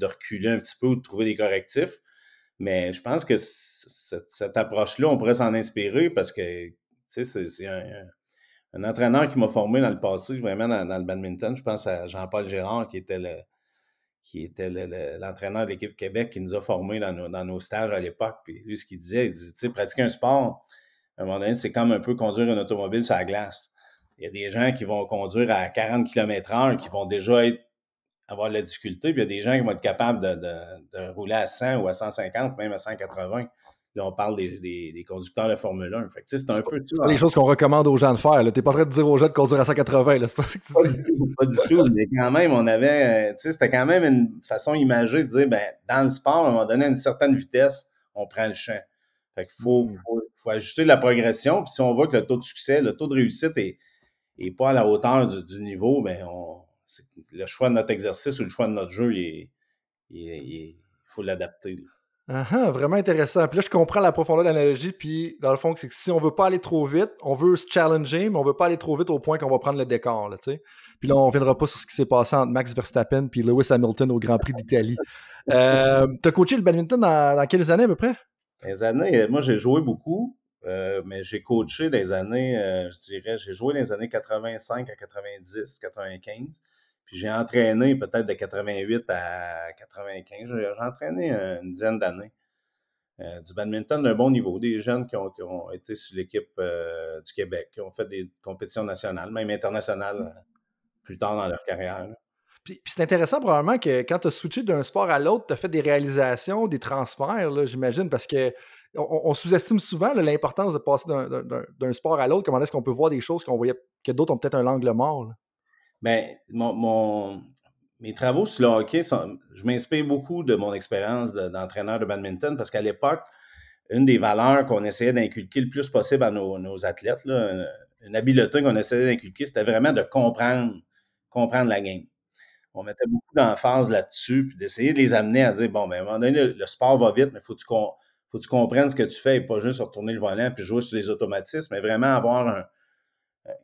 reculer un petit peu ou de trouver des correctifs. Mais je pense que cette, approche-là, on pourrait s'en inspirer parce que c'est un, entraîneur qui m'a formé dans le passé, vraiment dans, le badminton. Je pense à Jean-Paul Gérard, qui était le qui était l'entraîneur de l'équipe Québec qui nous a formés dans nos, dans nos stages à l'époque. Puis lui, ce qu'il disait, il disait, tu sais, pratiquer un sport, à un moment donné, c'est comme un peu conduire une automobile sur la glace. Il y a des gens qui vont conduire à 40 km/h qui vont déjà avoir de la difficulté, puis il y a des gens qui vont être capables de, rouler à 100 ou à 150, même à 180. Là, on parle des, conducteurs de Formule 1. Fait c'est un peu ça. les choses qu'on recommande aux gens de faire. Tu n'es pas en train de dire aux gens de conduire à 180. Là. Pas, pas, du tout, pas du tout. Mais quand même, on avait. C'était quand même une façon imagée de dire ben, dans le sport, à un moment donné, à une certaine vitesse, on prend le champ. Fait qu'il faut, hmm. faut, faut, ajuster la progression. Puis si on voit que le taux de succès, le taux de réussite est, et pas à la hauteur du, niveau, ben on, le choix de notre exercice ou le choix de notre jeu, il, faut l'adapter. Ah, ah, vraiment intéressant. Puis là, je comprends la profondeur de l'analogie. Puis, dans le fond, c'est que si on veut pas aller trop vite, on veut se challenger, mais on veut pas aller trop vite au point qu'on va prendre le décor. Là, puis là, on reviendra pas sur ce qui s'est passé entre Max Verstappen et Lewis Hamilton au Grand Prix d'Italie. Euh, tu as coaché le badminton dans, dans, quelles années à peu près? Les années, moi, j'ai joué beaucoup, euh, mais j'ai coaché des années, euh, je dirais, j'ai joué dans les années 85 à 90, 95. Puis j'ai entraîné peut-être de 88 à 95. J'ai entraîné une dizaine d'années. Euh, du badminton d'un bon niveau, des jeunes qui ont, été sur l'équipe euh, du Québec, qui ont fait des compétitions nationales, même internationales, euh, plus tard dans leur carrière. Puis, c'est intéressant probablement que quand tu as switché d'un sport à l'autre, tu as fait des réalisations, des transferts, j'imagine, parce que on, sous-estime souvent l'importance de passer d'un sport à l'autre. Comment est-ce qu'on peut voir des choses qu'on voyait que d'autres ont peut-être un angle mort? Bien, mon, mes travaux sur le hockey, je m'inspire beaucoup de mon expérience d'entraîneur de, badminton parce qu'à l'époque, une des valeurs qu'on essayait d'inculquer le plus possible à nos, athlètes, une habileté qu'on essayait d'inculquer, c'était vraiment de comprendre, comprendre la game. On mettait beaucoup d'emphase là-dessus, puis d'essayer de les amener à dire, bon, ben, à un moment donné, le, sport va vite, mais faut faut que tu comprennes ce que tu fais et pas juste retourner le volant puis jouer sur les automatismes, mais vraiment avoir un,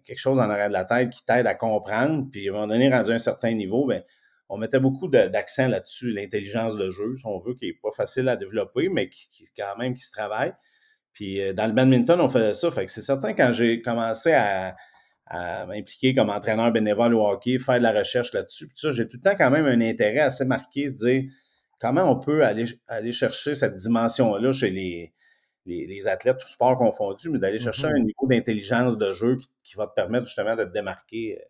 quelque chose en arrière de la tête qui t'aide à comprendre. Puis à un moment donné, à un certain niveau, ben, on mettait beaucoup d'accent là-dessus, l'intelligence de jeu, si on veut, qui n'est pas facile à développer, mais qui, quand même qui se travaille. Puis euh, dans le badminton, on faisait ça. Fait c'est certain quand j'ai commencé à, m'impliquer comme entraîneur bénévole au hockey, faire de la recherche là-dessus. Puis ça, j'ai tout le temps quand même un intérêt assez marqué, se dire comment on peut aller, aller chercher cette dimension-là chez les, les, athlètes, tout sport confondu, mais d'aller chercher mm-hmm. un niveau d'intelligence de jeu qui, va te permettre justement de te démarquer euh,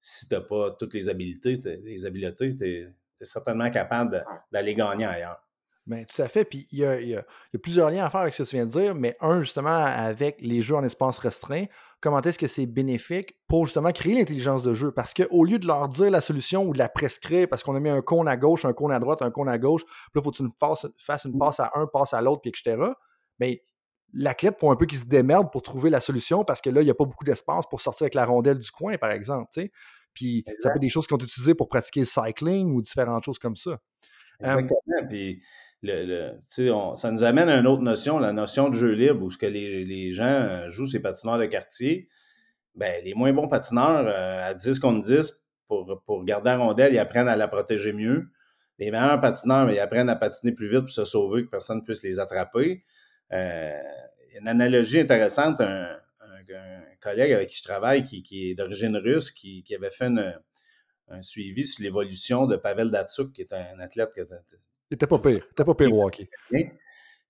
si tu n'as pas toutes les habiletés, les habiletés, tu es, certainement capable d'aller gagner ailleurs. Bien, tout à fait. Puis il y, a, plusieurs liens à faire avec ce que tu viens de dire, mais un, justement, avec les jeux en espace restreint, comment est-ce que c'est bénéfique pour justement créer l'intelligence de jeu? Parce qu'au lieu de leur dire la solution ou de la prescrire, parce qu'on a mis un cône à gauche, un cône à droite, un cône à gauche, puis là, il faut que tu fasses, une passe à un, passe à l'autre, puis etc. Bien, l'athlète faut un peu qu'il se démerde pour trouver la solution parce que là, il n'y a pas beaucoup d'espace pour sortir avec la rondelle du coin, par exemple. Puis ça peut être des choses qui ont utilisées pour pratiquer le cycling ou différentes choses comme ça. Exactement. Puis le, ça nous amène à une autre notion, la notion de jeu libre, où ce que les, gens euh, jouent ces patineurs de quartier. Ben, les moins bons patineurs, euh, à 10 contre 10, pour, pour garder la rondelle, ils apprennent à la protéger mieux. Les meilleurs patineurs, ils apprennent à patiner plus vite pour se sauver, que personne ne puisse les attraper. Euh, une analogie intéressante, un, collègue avec qui je travaille, qui, est d'origine russe, qui, avait fait un suivi sur l'évolution de Pavel Datsuk, qui est un athlète que il était pas pire. Il était pas pire au hockey.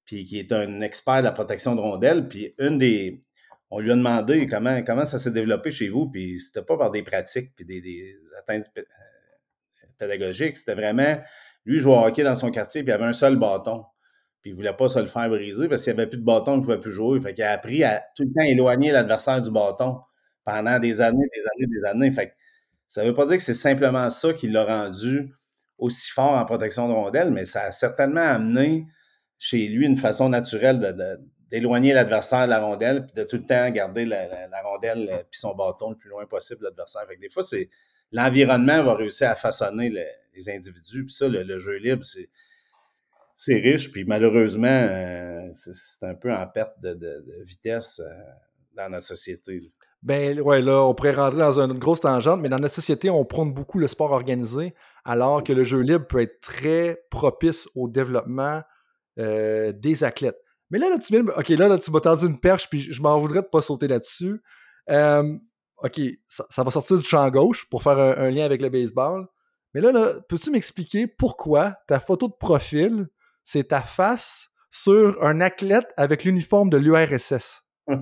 Puis qui est un expert de la protection de rondelles. Puis une des. On lui a demandé comment, comment ça s'est développé chez vous. Puis c'était pas par des pratiques puis des, atteintes euh, pédagogiques. C'était vraiment. Lui, jouait au hockey dans son quartier, puis il avait un seul bâton. Puis il voulait pas se le faire briser parce qu'il n'y avait plus de bâton, il ne pouvait plus jouer. Fait qu'il a appris à tout le temps éloigner l'adversaire du bâton pendant des années, des années, des années. Fait que ça ne veut pas dire que c'est simplement ça qui l'a rendu aussi fort en protection de rondelles, mais ça a certainement amené chez lui une façon naturelle d'éloigner l'adversaire de la rondelle, puis de tout le temps garder la, rondelle euh, puis son bâton le plus loin possible de l'adversaire. Des fois, c'est l'environnement va réussir à façonner les individus, puis ça, le jeu libre, c'est c'est riche, puis malheureusement, euh, c'est un peu en perte de, vitesse euh, dans notre société. Ben ouais, là, on pourrait rentrer dans une grosse tangente, mais dans notre société, on prône beaucoup le sport organisé, alors que le jeu libre peut être très propice au développement euh, des athlètes. Mais là, là, tu ok, là, là tu m'as tendu une perche, puis je m'en voudrais de pas sauter là-dessus. ok, ça, va sortir du champ gauche pour faire un, un lien avec le baseball. Mais là, là peux-tu m'expliquer pourquoi ta photo de profil c'est ta face sur un athlète avec l'uniforme de l'URSS.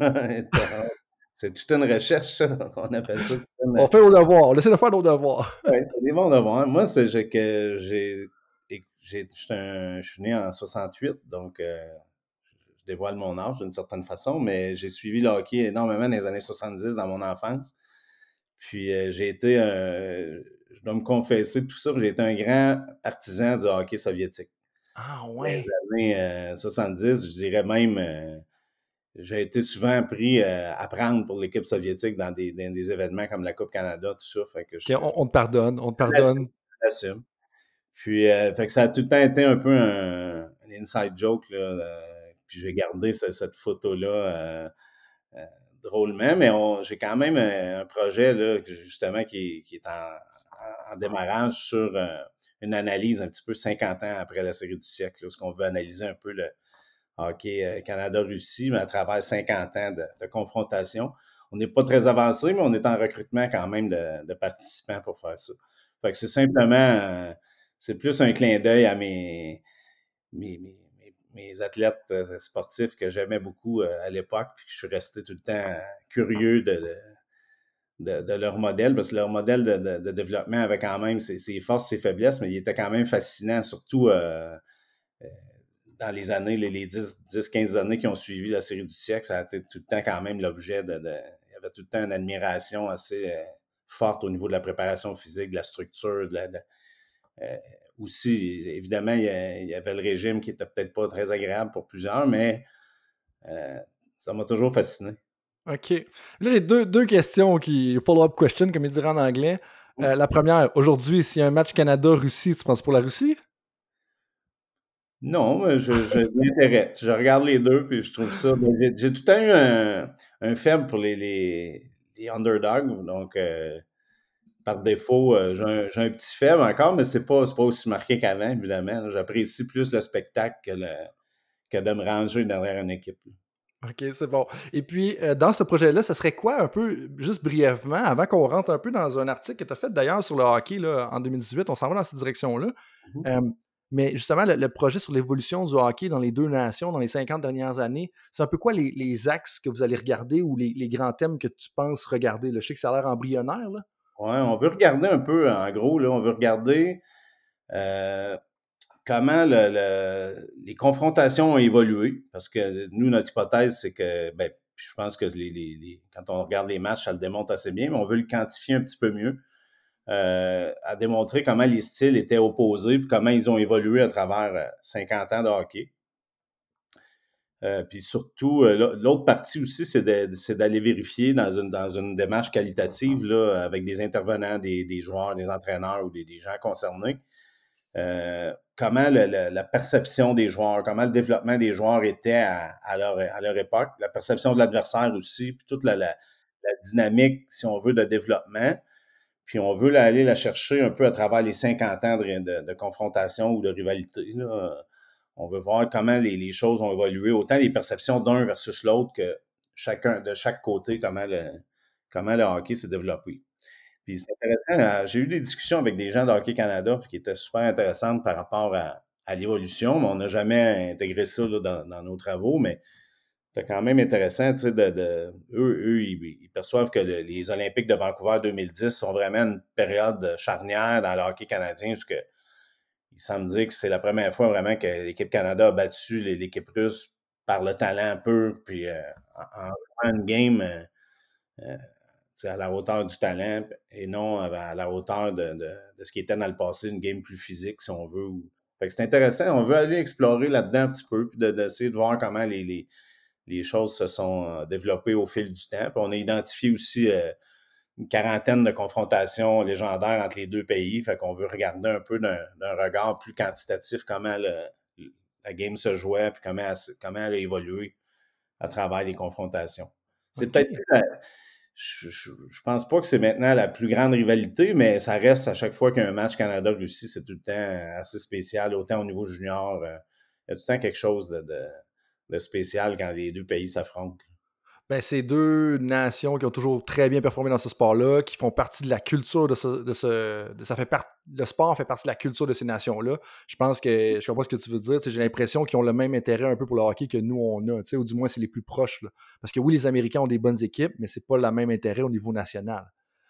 c'est toute une recherche, ça. On appelle ça. On fait nos devoirs. De faire nos devoirs. oui, c'est des bons devoirs. Moi, c'est que j'ai. Je suis né en 68, donc euh, je dévoile mon âge d'une certaine façon, mais j'ai suivi le hockey énormément dans les années 70 dans mon enfance. Puis euh, j'ai été, je dois me confesser tout ça, j'ai été un grand partisan du hockey soviétique. Ah ouais. Les années 70, euh, je dirais même, euh, j'ai été souvent pris euh, à prendre pour l'équipe soviétique dans des, des, événements comme la Coupe Canada, tout ça. Fait que on, te pardonne, on te pardonne. J'assume. Puis, fait que ça a tout le temps été un peu une inside joke, là, puis j'ai gardé cette photo-là drôlement, mais j'ai quand même un, projet, là, justement, qui, est en, démarrage sur une analyse un petit peu 50 ans après la série du siècle, où ce qu'on veut analyser un peu le hockey Canada-Russie, mais à travers 50 ans de confrontation on n'est pas très avancé, mais on est en recrutement quand même de, participants pour faire ça. Fait que c'est simplement, euh, c'est plus un clin d'œil à mes, mes, athlètes euh, sportifs que j'aimais beaucoup euh, à l'époque, puis je suis resté tout le temps curieux de, leur modèle, parce que leur modèle de, développement avait quand même ses, forces, ses faiblesses, mais il était quand même fascinant, surtout dans les années, les, 10-15 années qui ont suivi la série du siècle, ça a été tout le temps quand même l'objet de, avait tout le temps une admiration assez euh, forte au niveau de la préparation physique, de la structure, de euh, aussi, évidemment, il y, avait le régime qui était peut-être pas très agréable pour plusieurs, mais euh, ça m'a toujours fasciné. OK. Là, j'ai deux, deux questions qui follow-up question, comme ils diraient en anglais. la première, aujourd'hui, s'il y a un match Canada-Russie, tu penses pour la Russie? Non, je, je m'intéresse. Je regarde les deux, puis je trouve ça. Ben, j'ai tout le temps eu un, un faible pour les, les, les underdogs. Donc, euh, par défaut, euh, j'ai un, un, petit faible encore, mais c'est pas, pas aussi marqué qu'avant, évidemment. J'apprécie plus le spectacle que, le, que de me ranger derrière une équipe. OK, c'est bon. Et puis, euh, dans ce projet-là, ce serait quoi un peu, juste brièvement, avant qu'on rentre un peu dans un article que tu as fait d'ailleurs sur le hockey là, en 2018, on s'en va dans cette direction-là. Mmh mais justement, le, projet sur l'évolution du hockey dans les deux nations dans les 50 dernières années, c'est un peu quoi les, axes que vous allez regarder ou les, grands thèmes que tu penses regarder? Je sais que ça a l'air embryonnaire. Là. Oui, on veut regarder un peu, en gros, là, on veut regarder euh, comment les confrontations ont évolué. Parce que nous, notre hypothèse, c'est que, ben, je pense que quand on regarde les matchs, ça le démontre assez bien, mais on veut le quantifier un petit peu mieux. Euh, à démontrer comment les styles étaient opposés et comment ils ont évolué à travers 50 euh, ans de hockey. Euh, puis surtout, l'autre partie aussi, c'est d'aller vérifier dans une, dans une démarche qualitative là, avec des intervenants, des, joueurs, des entraîneurs ou des, gens concernés, comment la perception des joueurs, comment le développement des joueurs était à, leur, époque, la perception de l'adversaire aussi, puis toute la, dynamique, si on veut, de développement. Puis on veut aller la chercher un peu à travers les 50 ans de, confrontation ou de rivalité. On veut voir comment les, choses ont évolué, autant les perceptions d'un versus l'autre que chacun de chaque côté, comment le hockey s'est développé. C'est intéressant, euh, j'ai eu des discussions avec des gens de Hockey Canada qui étaient super intéressantes par rapport à, l'évolution, mais on n'a jamais intégré ça dans, nos travaux, mais c'était quand même intéressant, de, eux, ils, perçoivent que les Olympiques de Vancouver 2010 sont vraiment une période charnière dans le hockey canadien, parce que il semble dire que c'est la première fois vraiment que l'équipe Canada a battu l'équipe russe par le talent un peu, puis euh, en, en une game euh, à la hauteur du talent et non à la hauteur de, ce qui était dans le passé, une game plus physique, si on veut. c'est intéressant, on veut aller explorer là-dedans un petit peu, puis d'essayer de, voir comment les les choses se sont euh, développées au fil du temps. on a identifié aussi euh, une quarantaine de confrontations légendaires entre les deux pays. Fait qu'on veut regarder un peu d'un regard plus quantitatif comment la game se jouait puis comment elle, comment elle a évolué à travers les confrontations. C'est peut-être je, je, pense pas que c'est maintenant la plus grande rivalité, mais ça reste à chaque fois qu'il y a un match Canada-Russie, c'est tout le temps assez spécial, autant au niveau junior. Euh, il y a tout le temps quelque chose de spécial quand les deux pays s'affrontent. Ben, c'est deux nations qui ont toujours très bien performé dans ce sport-là, qui font partie de la culture de ce. De ce ça fait le sport fait partie de la culture de ces nations-là. Je pense que je comprends ce que tu veux dire. J'ai l'impression qu'ils ont le même intérêt un peu pour le hockey que nous on a, ou du moins c'est les plus proches. Parce que oui, les Américains ont des bonnes équipes, mais c'est pas le même intérêt au niveau national.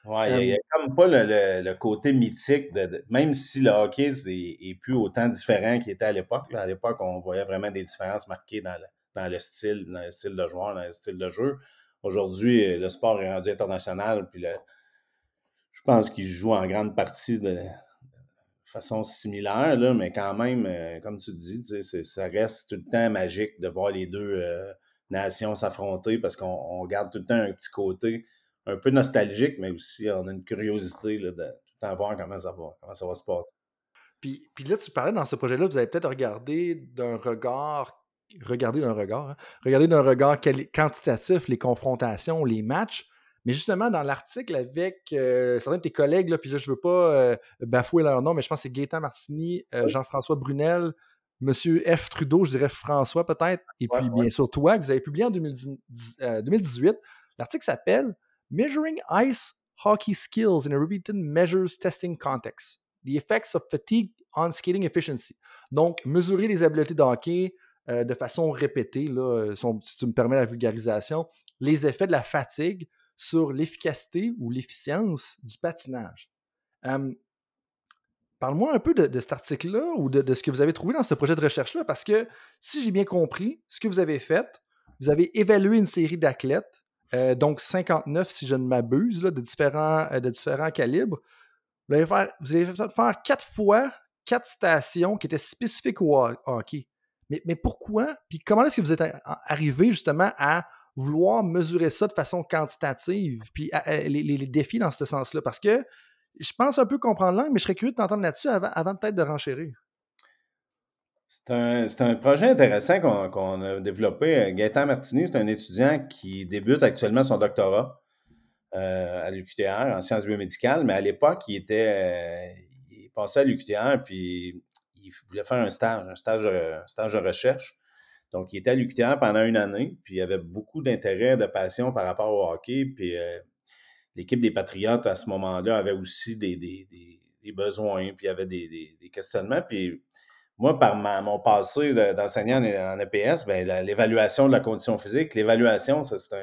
Ouais, il n'y a, comme pas le, côté mythique, de, même si le hockey est, plus autant différent qu'il était à l'époque. À l'époque, on voyait vraiment des différences marquées dans le, dans le style, dans le style de joueur, dans le style de jeu. Aujourd'hui, le sport est rendu international, puis je pense qu'il joue en grande partie de, façon similaire, là, mais quand même, euh, comme tu dis, ça reste tout le temps magique de voir les deux euh, nations s'affronter parce qu'on garde tout le temps un petit côté un peu nostalgique, mais aussi on a une curiosité de tout le temps voir comment ça va, comment ça va se passer. Puis, puis là, tu parlais dans ce projet-là, vous avez peut-être regardé d'un regard, regardé d'un regard, hein, regardé d'un regard quantitatif les confrontations, les matchs. Mais justement, dans l'article avec euh, certains de tes collègues, là, puis là, je veux pas euh, bafouer leur nom, mais je pense que c'est Gaétan Martini, euh, Jean-François Brunel, Monsieur F. Trudeau, je dirais François peut-être, et puis bien sûr toi, que vous avez publié en 2018. L'article s'appelle Measuring Ice Hockey Skills in a Repeated Measures Testing Context. The Effects of Fatigue on Skating Efficiency. Donc, mesurer les habiletés de hockey de façon répétée, là, si tu me permets la vulgarisation, les effets de la fatigue sur l'efficacité ou l'efficience du patinage. Parle-moi un peu de, cet article-là ou de, ce que vous avez trouvé dans ce projet de recherche-là, parce que si j'ai bien compris, ce que vous avez fait, vous avez évalué une série d'athlètes, euh, donc 59 si je ne m'abuse, de, différents, euh, de différents calibres. Vous avez, fait, vous quatre fois quatre stations qui étaient spécifiques au hockey. Mais, mais pourquoi? Puis comment est-ce que vous êtes arrivé justement à vouloir mesurer ça de façon quantitative, puis les, défis dans ce sens-là? Parce que je pense un peu comprendre l'angle, mais je serais curieux de t'entendre là-dessus avant, peut-être de renchérir. C'est un, projet intéressant qu'on a développé. Gaëtan Martini, c'est un étudiant qui débute actuellement son doctorat euh, à l'UQTR en sciences biomédicales, mais à l'époque, il était euh, il passait à l'UQTR puis il voulait faire un stage, un stage, stage de recherche. Donc, il était à l'UQTR pendant une année, puis il avait beaucoup d'intérêt, de passion par rapport au hockey. Puis euh, l'équipe des Patriotes, à ce moment-là, avait aussi des, besoins, puis il y avait des, questionnements. Puis moi, par mon passé d'enseignant en, EPS, ben, l'évaluation de la condition physique, l'évaluation, c'est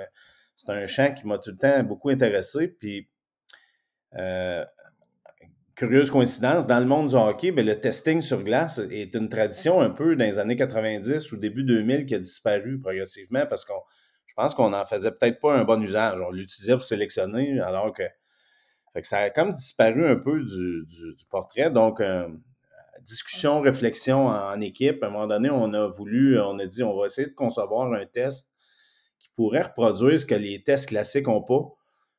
un, un, champ qui m'a tout le temps beaucoup intéressé. Puis euh, curieuse coïncidence, dans le monde du hockey, ben, le testing sur glace est une tradition un peu dans les années 90 ou début 2000 qui a disparu progressivement parce qu'on je pense qu'on n'en faisait peut-être pas un bon usage. On l'utilisait pour sélectionner alors que, ça a comme disparu un peu du, portrait. Donc, euh, discussion, réflexion en, équipe, à un moment donné, on a voulu, on a dit on va essayer de concevoir un test qui pourrait reproduire ce que les tests classiques n'ont pas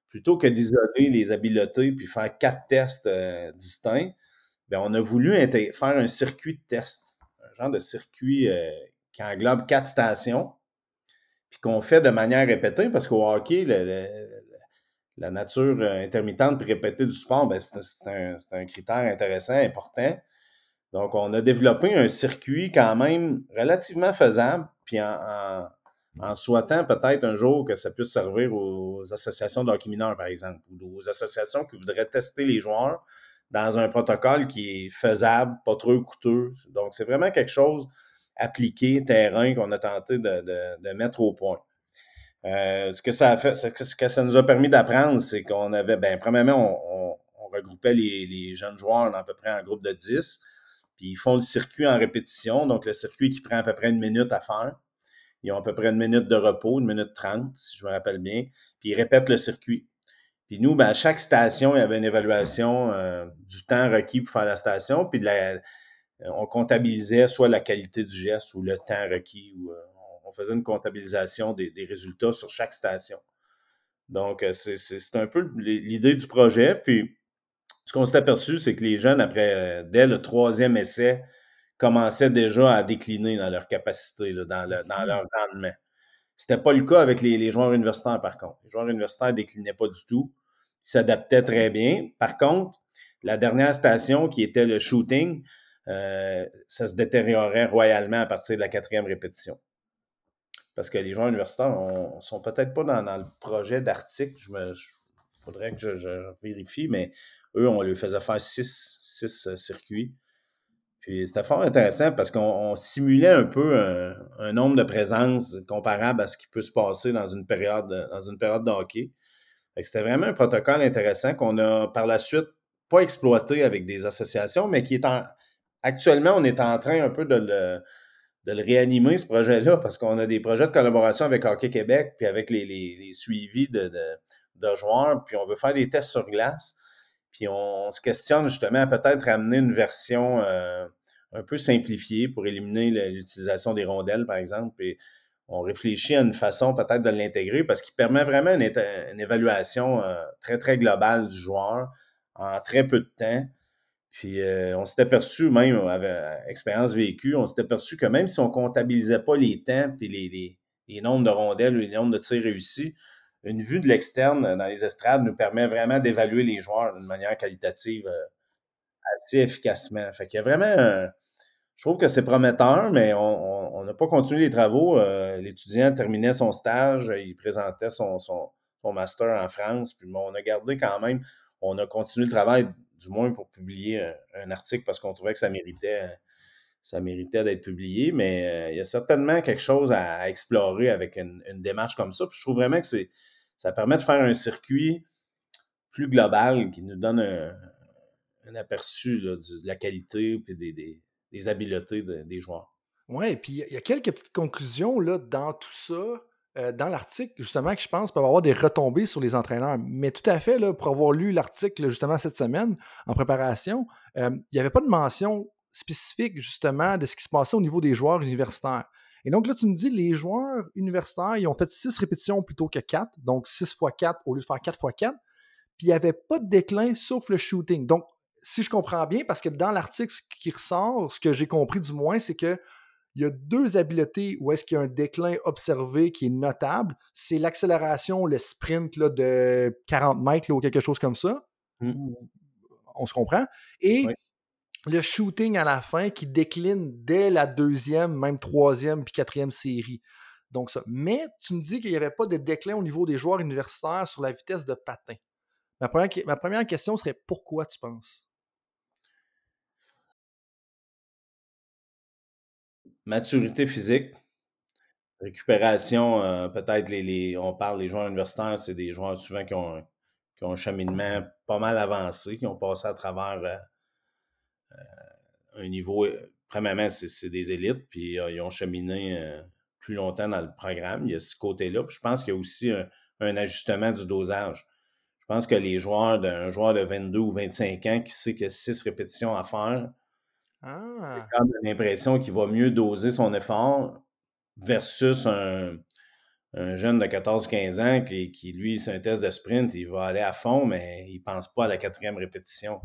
plutôt que d'isoler les habiletés puis faire quatre tests euh, distincts, bien, on a voulu faire un circuit de tests, un genre de circuit euh, qui englobe quatre stations, puis qu'on fait de manière répétée, parce qu'au hockey, la nature euh, intermittente et répétée du sport, ben, c'est un, critère intéressant, important. Donc, on a développé un circuit quand même relativement faisable, puis en en souhaitant peut-être un jour que ça puisse servir aux associations mineurs, par exemple, ou aux associations qui voudraient tester les joueurs dans un protocole qui est faisable, pas trop coûteux. Donc, c'est vraiment quelque chose appliqué, terrain, qu'on a tenté de, mettre au point. Euh, ce que ça a fait, ce que, ça nous a permis d'apprendre, c'est qu'on avait, ben, premièrement, on, regroupait les, les, jeunes joueurs à peu près un groupe de 10, puis ils font le circuit en répétition, donc le circuit qui prend à peu près une minute à faire. Ils ont à peu près une minute de repos, une minute trente, si je me rappelle bien. Puis ils répètent le circuit. Puis nous, ben, à chaque station, il y avait une évaluation euh, du temps requis pour faire la station. Puis on comptabilisait soit la qualité du geste ou le temps requis. Euh, on faisait une comptabilisation des, résultats sur chaque station. Donc, euh, c'est un peu l'idée du projet. Puis, ce qu'on s'est aperçu, c'est que les jeunes, après, dès le troisième essai, commençaient déjà à décliner dans leur capacité, dans, mmh leur rendement. C'était pas le cas avec les, joueurs universitaires, par contre. Les joueurs universitaires ne déclinaient pas du tout. Ils s'adaptaient très bien. Par contre, la dernière station, qui était le shooting, euh, ça se détériorait royalement à partir de la quatrième répétition. Parce que les joueurs universitaires ne sont peut-être pas dans, le projet d'article. Il faudrait que je, vérifie, mais eux, on leur faisait faire six, six euh, circuits. C'était fort intéressant parce qu'on simulait un peu un, nombre de présences comparable à ce qui peut se passer dans une période, dans une période de. C'était vraiment un protocole intéressant qu'on a par la suite pas exploité avec des associations, mais qui est en, actuellement, on est en train un peu de le, de le réanimer, ce projet-là, parce qu'on a des projets de collaboration avec Hockey Québec, puis avec les, suivis de, de, joueurs, puis on veut faire des tests sur glace. Puis on, se questionne justement à peut-être amener une version euh, un peu simplifié pour éliminer l'utilisation des rondelles, par exemple. Et on réfléchit à une façon peut-être de l'intégrer parce qu'il permet vraiment une, évaluation euh, très, très globale du joueur en très peu de temps. Puis on s'est aperçu, même avec expérience vécue, on s'est aperçu que même si on comptabilisait pas les temps et les, nombres de rondelles ou les nombres de tirs réussis, une vue de l'externe dans les estrades nous permet vraiment d'évaluer les joueurs d'une manière qualitative assez efficacement. Fait qu'il vraiment je trouve que c'est prometteur, mais on n'a pas continué les travaux. L'étudiant terminait son stage, il présentait son, master en France, puis on a gardé quand même, on a continué le travail du moins pour publier un, article parce qu'on trouvait que ça méritait, ça méritait d'être publié, mais euh, il y a certainement quelque chose à, explorer avec une, démarche comme ça. je trouve vraiment que c'est, ça permet de faire un circuit plus global qui nous donne un, aperçu de la qualité et des, habiletés des joueurs. Oui, puis il y a quelques petites conclusions là, dans tout ça. Euh, dans l'article, justement, que je pense peuvent avoir des retombées sur les entraîneurs. Mais tout à fait, pour avoir lu l'article justement cette semaine en préparation, euh, il n'y avait pas de mention spécifique justement de ce qui se passait au niveau des joueurs universitaires. Et donc là, tu me dis, les joueurs universitaires, ils ont fait 6 répétitions plutôt que 4, donc 6 x 4 au lieu de faire 4 x 4, puis il n'y avait pas de déclin sauf le shooting. Donc, si je comprends bien, parce que dans l'article, ce qui ressort, ce que j'ai compris du moins, c'est que il y a deux habiletés où est-ce qu'il y a un déclin observé qui est notable. C'est l'accélération, le sprint là, de 40 mètres ou quelque chose comme ça. Mmh. On se comprend. Et le shooting à la fin qui décline dès la deuxième, même troisième puis quatrième série. Donc ça. Mais tu me dis qu'il n'y avait pas de déclin au niveau des joueurs universitaires sur la vitesse de patin. ma première question serait pourquoi tu penses? maturité physique, récupération, euh, peut-être les, on parle des joueurs universitaires, c'est des joueurs souvent qui ont, un cheminement pas mal avancé, qui ont passé à travers euh, un niveau, premièrement, c'est des élites, puis ils ont cheminé plus longtemps dans le programme. Il y a ce côté-là. je pense qu'il y a aussi un, ajustement du dosage. Je pense que les joueurs d'un joueur de 22 ou 25 ans qui sait que 6 répétitions à faire, ah. Comme l'impression qu'il va mieux doser son effort versus un, jeune de 14-15 ans qui, lui, c'est un test de sprint, il va aller à fond, mais il ne pense pas à la quatrième répétition.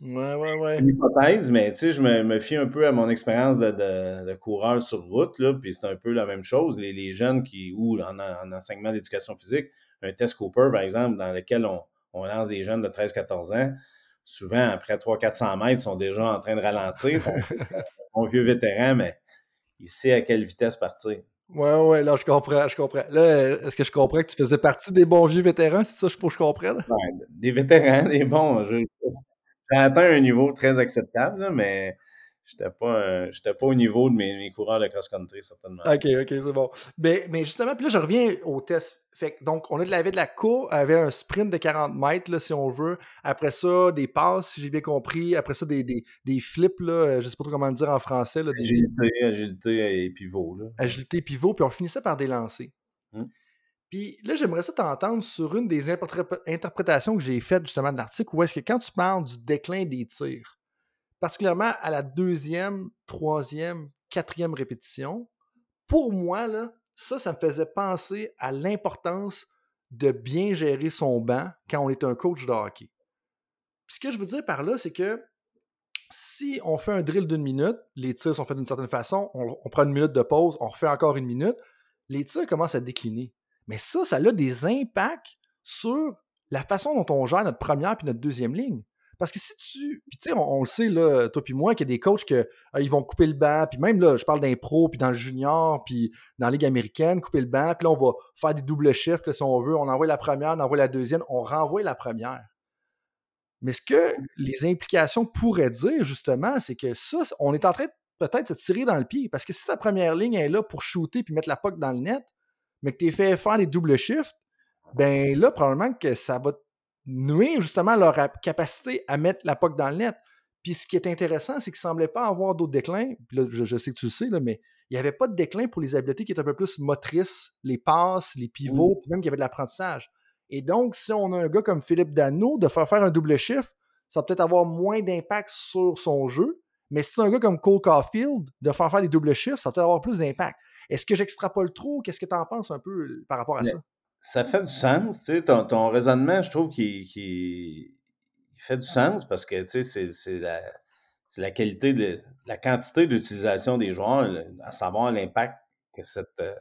Ouais, ouais, ouais. une hypothèse, mais tu sais, je me, fie un peu à mon expérience de, coureur sur route, là, puis c'est un peu la même chose. Les, jeunes qui, ou en, enseignement d'éducation physique, un test Cooper, par exemple, dans lequel on, on lance des jeunes de 13-14 ans, souvent, après 300-400 mètres, ils sont déjà en train de ralentir. Mon vieux vétéran, mais il sait à quelle vitesse partir. Ouais, ouais, là, je comprends, je comprends. Là, est-ce que je comprends que tu faisais partie des bons vieux vétérans, c'est ça, je que je comprenne? Ouais, des vétérans, des bons. J'ai atteint un niveau très acceptable, mais J'étais pas, pas au niveau de mes, coureurs de cross-country, certainement. OK, OK, c'est bon. Mais, mais, justement, puis là, je reviens au test. Fait, donc, on a de la, de la cour, avait un sprint de 40 mètres, là, si on veut. Après ça, des passes, si j'ai bien compris. Après ça, des, des, des flips, là, je sais pas trop comment le dire en français. Là, agilité, agilité et pivot. Là. Agilité, pivot, puis on finissait par des lancers. Hum. Puis là, j'aimerais ça t'entendre sur une des interprétations que j'ai faites justement de l'article, où est-ce que quand tu parles du déclin des tirs, particulièrement à la deuxième, troisième, quatrième répétition, pour moi, là, ça, ça me faisait penser à l'importance de bien gérer son banc quand on est un coach de hockey. Puis ce que je veux dire par là, c'est que si on fait un drill d'une minute, les tirs sont faits d'une certaine façon, on, on, prend une minute de pause, on refait encore une minute, les tirs commencent à décliner. Mais ça, ça a des impacts sur la façon dont on gère notre première puis notre deuxième ligne. Parce que si tu. Puis tu sais, on, le sait, là, toi puis moi, qu'il y a des coachs qui ils vont couper le banc, puis même là, je parle d'un pro, puis dans le junior, puis dans la Ligue américaine, couper le banc, puis là, on va faire des doubles chiffres, si on veut. On envoie la première, on envoie la deuxième, on renvoie la première. Mais ce que les implications pourraient dire, justement, c'est que ça, on est en train de peut-être se tirer dans le pied. Parce que si ta première ligne est là pour shooter puis mettre la puck dans le net, mais que tu es fait faire des doubles shifts, ben là, probablement que ça va nuire justement leur capacité à mettre la POC dans le net. Puis ce qui est intéressant, c'est qu'il ne semblait pas avoir d'autres déclins. Puis là, je, sais que tu le sais, là, mais il n'y avait pas de déclin pour les habiletés qui étaient un peu plus motrices, les passes, les pivots, puis même qu'il y avait de l'apprentissage. Et donc, si on a un gars comme Philippe Dano, de faire faire un double chiffre, ça va peut-être avoir moins d'impact sur son jeu. Mais si c'est un gars comme Cole Caulfield, de faire faire des doubles chiffres, ça va peut-être avoir plus d'impact. Est-ce que j'extrapole trop? Qu'est-ce que tu en penses un peu par rapport à ça? ça fait du sens. Tu sais, ton, raisonnement, je trouve qu'il il fait du sens parce que c'est la, la qualité, de, la quantité d'utilisation des joueurs, à savoir l'impact que cette, euh,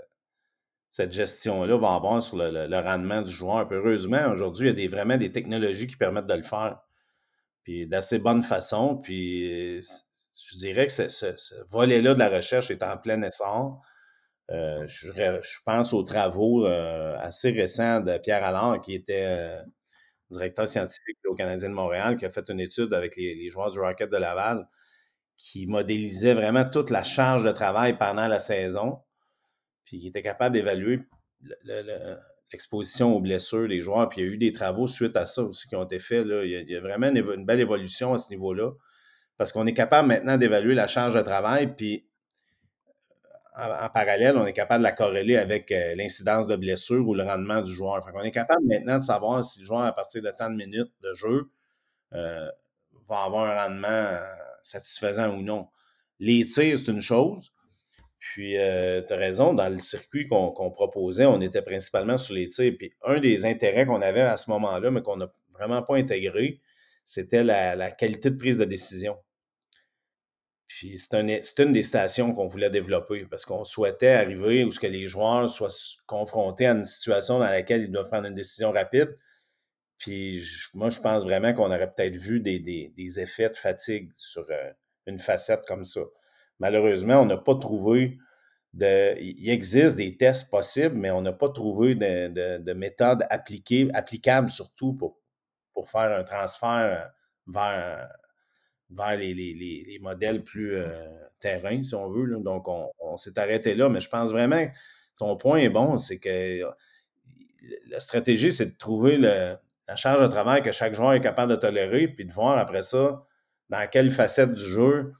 cette gestion-là va avoir sur le, rendement du joueur. heureusement, aujourd'hui, il y a des, vraiment des technologies qui permettent de le faire. Puis d'assez bonne façon. Puis je dirais que ce, volet-là de la recherche est en plein essor. Euh, je, pense aux travaux euh, assez récents de Pierre Allard, qui était euh, directeur scientifique au Canadien de Montréal, qui a fait une étude avec les, joueurs du Rocket de Laval, qui modélisait vraiment toute la charge de travail pendant la saison, puis qui était capable d'évaluer l'exposition aux blessures des joueurs. Puis il y a eu des travaux suite à ça aussi qui ont été faits. Là. Il, y a, vraiment une, belle évolution à ce niveau-là, parce qu'on est capable maintenant d'évaluer la charge de travail, puis en, parallèle, on est capable de la corréler avec euh, l'incidence de blessure ou le rendement du joueur. On est capable maintenant de savoir si le joueur, à partir de tant de minutes de jeu, euh, va avoir un rendement euh, satisfaisant ou non. Les tirs, c'est une chose. Puis, tu as raison, dans le circuit qu'on proposait, on était principalement sur les tirs. Puis, un des intérêts qu'on avait à ce moment-là, mais qu'on n'a vraiment pas intégré, c'était la, qualité de prise de décision. Puis c'est une des stations qu'on voulait développer parce qu'on souhaitait arriver où que les joueurs soient confrontés à une situation dans laquelle ils doivent prendre une décision rapide. Puis moi, je pense vraiment qu'on aurait peut-être vu des, effets de fatigue sur euh, une facette comme ça. Malheureusement, on n'a pas trouvé de. Il existe des tests possibles, mais on n'a pas trouvé de, de, méthode appliquée, applicable surtout pour, pour faire un transfert vers vers les, modèles plus euh, terrain, si on veut. Donc, on, s'est arrêté là, mais je pense vraiment que ton point est bon, c'est que la stratégie, c'est de trouver la charge de travail que chaque joueur est capable de tolérer, puis de voir après ça dans quelle facette du jeu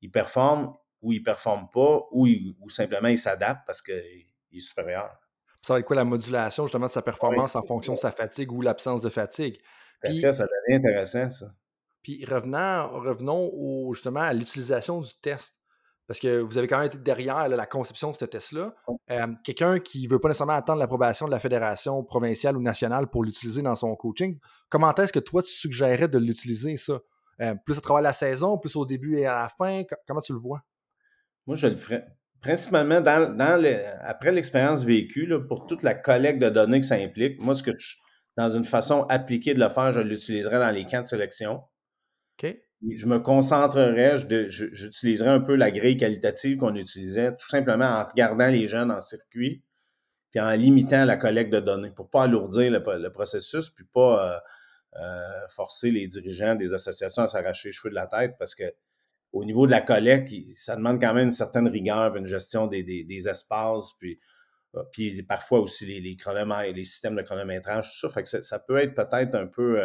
il performe ou il ne performe pas, ou, ou simplement il s'adapte parce qu'il est supérieur. Ça va être quoi la modulation justement de sa performance en fonction de sa fatigue ou l'absence de fatigue? Puis, ça devient intéressant, ça. Puis revenant, revenons au, justement à l'utilisation du test. Parce que vous avez quand même été derrière la conception de ce test-là. Euh, quelqu'un qui ne veut pas nécessairement attendre l'approbation de la fédération provinciale ou nationale pour l'utiliser dans son coaching, comment est-ce que toi, tu suggérais de l'utiliser, ça? Euh, plus à travers la saison, plus au début et à la fin? Comment tu le vois? Moi, je le ferais principalement dans, après l'expérience vécue, pour toute la collecte de données que ça implique. Moi, ce que dans une façon appliquée de le faire, je l'utiliserai dans les camps de sélection. Je me concentrerais, j'utiliserais un peu la grille qualitative qu'on utilisait, tout simplement en regardant les jeunes en circuit, puis en limitant la collecte de données pour ne pas alourdir le, processus, puis pas euh, euh, forcer les dirigeants des associations à s'arracher les cheveux de la tête, parce que au niveau de la collecte, ça demande quand même une certaine rigueur, une gestion des, espaces, puis, euh, puis parfois aussi les, les, les systèmes de chronométrage, tout ça. Fait que ça, peut être peut-être un peu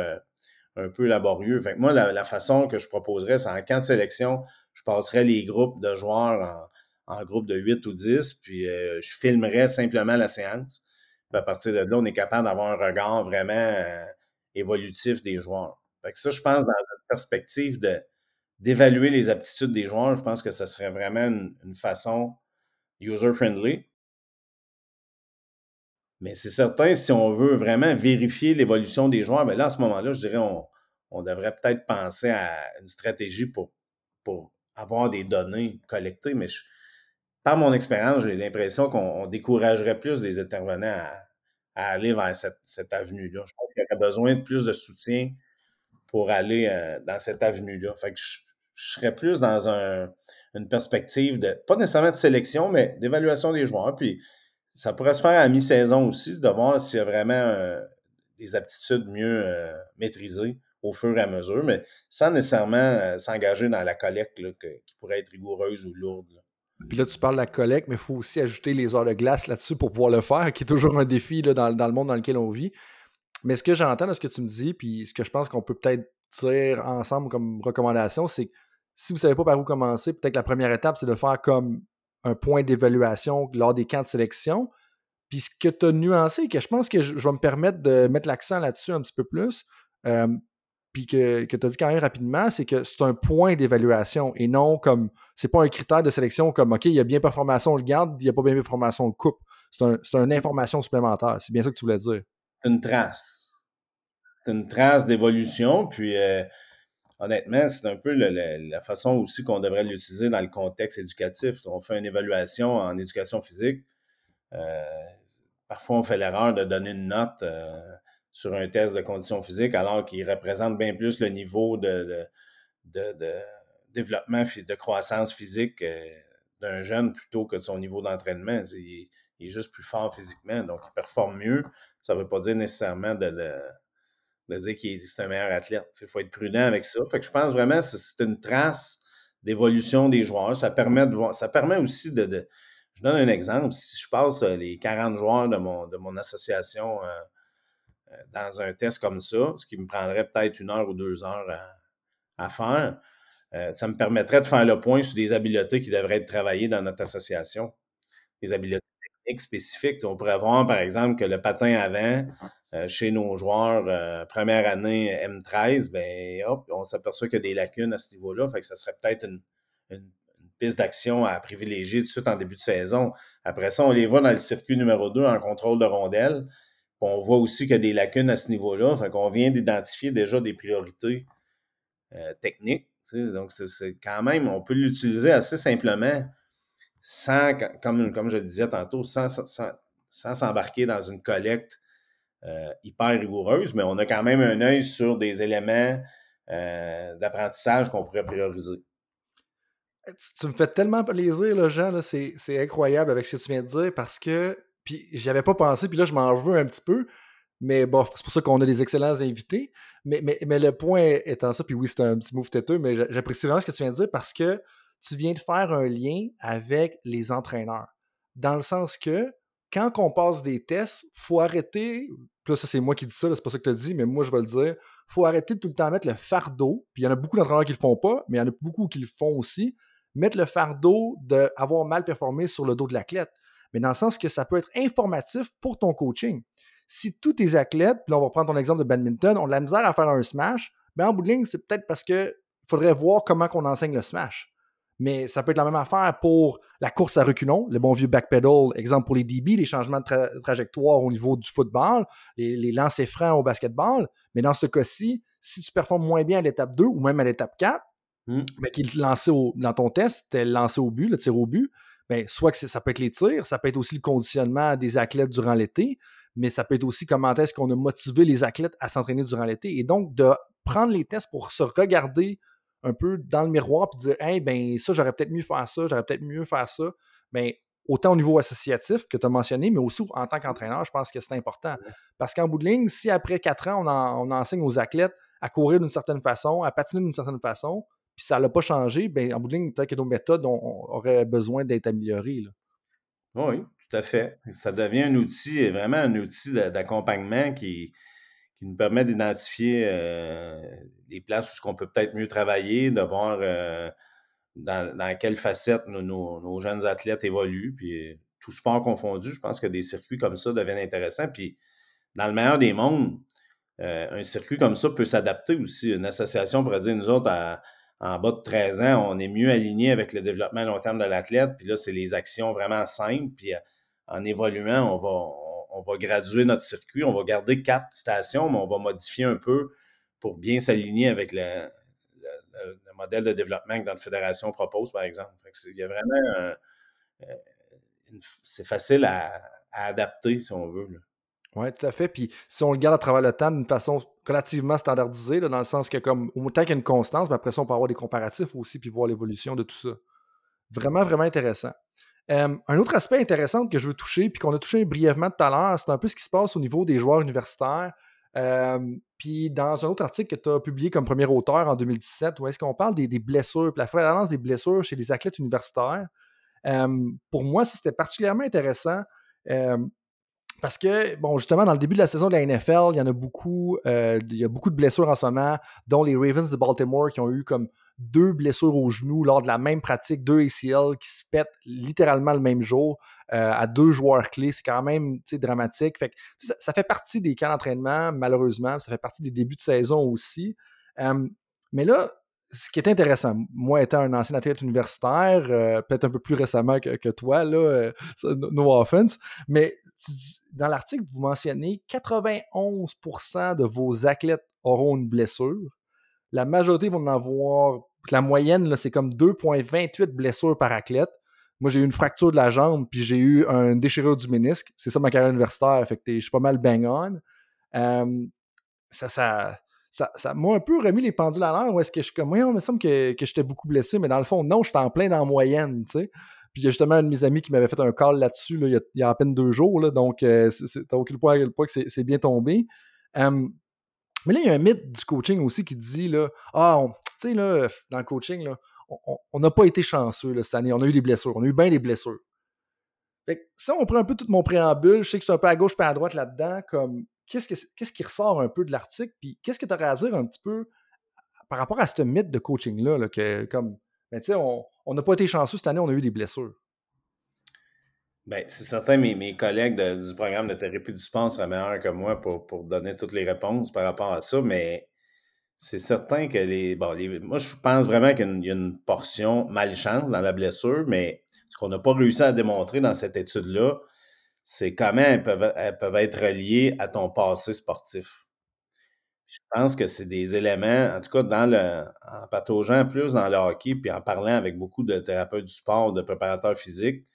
un peu laborieux. Fait moi, la, façon que je proposerais, c'est en camp de sélection, je passerais les groupes de joueurs en, groupe de 8 ou 10, puis euh, je filmerais simplement la séance. À partir de là, on est capable d'avoir un regard vraiment euh, évolutif des joueurs. Ça, je pense, dans une perspective d'évaluer les aptitudes des joueurs, je pense que ce serait vraiment une façon user-friendly. Mais c'est certain, si on veut vraiment vérifier l'évolution des joueurs, bien là, à ce moment-là, je dirais, on, on devrait peut-être penser à une stratégie pour, pour avoir des données collectées. Mais par mon expérience, j'ai l'impression qu'on découragerait plus les intervenants à, aller vers cette, avenue-là. Je pense qu'il y aurait besoin de plus de soutien pour aller euh, dans cette avenue-là. Fait que je, serais plus dans une perspective de, pas nécessairement de sélection, mais d'évaluation des joueurs. Puis ça pourrait se faire à mi-saison aussi, de voir s'il y a vraiment euh, des aptitudes mieux euh, maîtrisées au fur et à mesure, mais sans nécessairement euh, s'engager dans la collecte qui pourrait être rigoureuse ou lourde. Puis là, tu parles de la collecte, mais il faut aussi ajouter les heures de glace là-dessus pour pouvoir le faire, qui est toujours un défi dans, le monde dans lequel on vit. Mais ce que j'entends de ce que tu me dis, puis ce que je pense qu'on peut peut-être dire ensemble comme recommandation, c'est que si vous ne savez pas par où commencer, peut-être la première étape, c'est de faire comme un point d'évaluation lors des camps de sélection. Puis ce que tu as nuancé, que je pense que je, vais me permettre de mettre l'accent là-dessus un petit peu plus, euh, puis que, que tu as dit quand même rapidement, c'est que c'est un point d'évaluation et non comme c'est pas un critère de sélection comme OK, il y a bien performation, on le garde, il n'y a pas bien performation, on le coupe. C'est un, une information supplémentaire. C'est bien ça que tu voulais dire. Une trace. une trace d'évolution. Puis, euh, honnêtement, c'est un peu la façon aussi qu'on devrait l'utiliser dans le contexte éducatif. On fait une évaluation en éducation physique. Euh, parfois, on fait l'erreur de donner une note euh, sur un test de condition physique alors qu'il représente bien plus le niveau de, développement, de croissance physique d'un jeune plutôt que son niveau d'entraînement. Il, est juste plus fort physiquement, donc il performe mieux. Ça ne veut pas dire nécessairement de, de dire qu'il est un meilleur athlète. Il faut être prudent avec ça. Fait que je pense vraiment que c'est une trace d'évolution des joueurs. Ça permet de voir, ça permet aussi de, Je donne un exemple. Si je passe euh, les 40 joueurs de mon, de mon association euh, euh, dans un test comme ça, ce qui me prendrait peut-être une heure ou deux heures à, faire, ça me permettrait de faire le point sur des habiletés qui devraient être travaillées dans notre association. Des habiletés techniques spécifiques. On pourrait voir, par exemple, que le patin avant, euh, chez nos joueurs euh, première année M13, ben hop, on s'aperçoit qu'il y a des lacunes à ce niveau-là. Fait que ça serait peut-être une, piste d'action à privilégier tout de suite en début de saison. Après ça, on les voit dans le circuit numéro 2 en contrôle de rondelle. on voit aussi qu'il y a des lacunes à ce niveau-là. Fait qu'on vient d'identifier déjà des priorités euh, techniques. Donc, c'est quand même, on peut l'utiliser assez simplement sans, comme, comme je le disais tantôt, sans s'embarquer dans une collecte euh, hyper rigoureuse, mais on a quand même un œil sur des éléments euh, d'apprentissage qu'on pourrait prioriser. Eh, tu, me fais tellement plaisir, Jean, c'est, incroyable avec ce que tu viens de dire parce que, puis j'y avais pas pensé, puis là, je m'en veux un petit peu, mais bon, c'est pour ça qu'on a des excellents invités. Mais, le point étant ça, puis oui, c'est un petit move têteux, mais j'apprécie vraiment ce que tu viens de dire parce que tu viens de faire un lien avec les entraîneurs. Dans le sens que quand on passe des tests, faut arrêter. Puis là, ça, c'est moi qui dis ça, c'est pas ça que tu as dit, mais moi, je vais le dire. faut arrêter de tout le temps mettre le fardeau. Puis il y en a beaucoup d'entraîneurs qui le font pas, mais il y en a beaucoup qui le font aussi. Mettre le fardeau d'avoir mal performé sur le dos de l'athlète. Mais dans le sens que ça peut être informatif pour ton coaching. Si tous tes athlètes, puis là, on va prendre ton exemple de badminton, ont de la misère à faire un smash, mais ben, en bout de ligne, c'est peut-être parce qu'il faudrait voir comment on enseigne le smash mais ça peut être la même affaire pour la course à reculons, le bon vieux backpedal, exemple pour les DB, les changements de trajectoire au niveau du football, les, les lancers francs au basketball. Mais dans ce cas-ci, si tu performes moins bien à l'étape 2 ou même à l'étape 4, hmm. mais qu'il lancé dans ton test, c'était lancé au but, le tir au but, bien, soit que ça peut être les tirs, ça peut être aussi le conditionnement des athlètes durant l'été, mais ça peut être aussi comment est-ce qu'on a motivé les athlètes à s'entraîner durant l'été. Et donc, de prendre les tests pour se regarder un peu dans le miroir puis dire Hey, ben ça, j'aurais peut-être mieux faire ça, j'aurais peut-être mieux faire ça. Ben, autant au niveau associatif que tu as mentionné, mais aussi en tant qu'entraîneur, je pense que c'est important. Parce qu'en bout de ligne, si après quatre ans, on, enseigne aux athlètes à courir d'une certaine façon, à patiner d'une certaine façon, puis ça n'a pas changé, ben, en bout de ligne, peut-être que nos méthodes auraient besoin d'être améliorées. Oui, tout à fait. Ça devient un outil, vraiment un outil d'accompagnement qui, qui nous permet d'identifier euh, les places où on peut peut-être mieux travailler, de voir euh, dans, quelle facette nos, jeunes athlètes évoluent. Puis tout sport confondu, je pense que des circuits comme ça deviennent intéressants. Puis dans le meilleur des mondes, euh, un circuit comme ça peut s'adapter aussi. Une association pourrait dire, nous autres, en bas de 13 ans, on est mieux aligné avec le développement à long terme de l'athlète. Puis là, c'est les actions vraiment simples. Puis en évoluant, on va, on va graduer notre circuit, on va garder quatre stations, mais on va modifier un peu pour bien s'aligner avec le, modèle de développement que notre fédération propose, par exemple. il y a vraiment euh, c'est facile à, adapter, si on veut. Oui, tout à fait. Puis si on le garde à travers le temps d'une façon relativement standardisée, dans le sens que comme autant qu'il y a une constance, mais après ça, on peut avoir des comparatifs aussi, puis voir l'évolution de tout ça. Vraiment, vraiment intéressant un autre aspect intéressant que je veux toucher, puis qu'on a touché brièvement tout à l'heure, c'est un peu ce qui se passe au niveau des joueurs universitaires. puis dans un autre article que tu as publié comme premier auteur en 2017, où est-ce qu'on parle des, blessures, puis la prévalence des blessures chez les athlètes universitaires. pour moi, c'était particulièrement intéressant. parce que, bon, justement, dans le début de la saison de la NFL, il y en a beaucoup, euh, il y a beaucoup de blessures en ce moment, dont les Ravens de Baltimore qui ont eu comme deux blessures au genou lors de la même pratique, deux ACL qui se pètent littéralement le même jour euh, à deux joueurs clés. C'est quand même dramatique. Fait ça, fait partie des camps d'entraînement, malheureusement. Ça fait partie des débuts de saison aussi. mais là, ce qui est intéressant, moi étant un ancien athlète universitaire, euh, peut-être un peu plus récemment que, toi, là, euh, no offense, mais dans l'article, vous mentionnez 91% de vos athlètes auront une blessure. La majorité vont en avoir. La moyenne, c'est comme 2,28 blessures par athlète. Moi, j'ai eu une fracture de la jambe, puis j'ai eu un déchirure du ménisque. C'est ça ma carrière universitaire. Fait que je suis pas mal bang on. ça, ça, ça, m'a un peu remis les pendules à l'heure. Où est-ce que je suis comme, oui, il me semble que, j'étais beaucoup blessé, mais dans le fond, non, j'étais en plein dans la moyenne, tu. Puis il y a justement un de mes amis qui m'avait fait un call là-dessus il, y a, à peine deux jours. Donc, euh, c'est aucun point, point que c'est bien tombé. Mais là, il y a un mythe du coaching aussi qui dit là, ah, tu sais, là, dans le coaching, là, on n'a pas été chanceux cette année. On a eu des blessures. On a eu bien des blessures. Fait que, si on prend un peu tout mon préambule, je sais que je suis un peu à gauche, pas à droite là-dedans, comme qu'est-ce, qu'est-ce qui ressort un peu de l'article, puis qu'est-ce que tu aurais à dire un petit peu par rapport à ce mythe de coaching-là, là, que comme, ben, on n'a pas été chanceux cette année, on a eu des blessures. Bien, c'est certain, mes, mes collègues du programme de thérapie du sport seraient meilleurs que moi pour, donner toutes les réponses par rapport à ça, mais c'est certain que les, bon, Moi, je pense vraiment qu'il y a une, portion malchance dans la blessure, mais ce qu'on n'a pas réussi à démontrer dans cette étude-là, c'est comment elles peuvent, elles peuvent être reliées à ton passé sportif. Je pense que c'est des éléments, en tout cas, dans le, en pataugeant plus dans le hockey, puis en parlant avec beaucoup de thérapeutes du sport, de préparateurs physiques,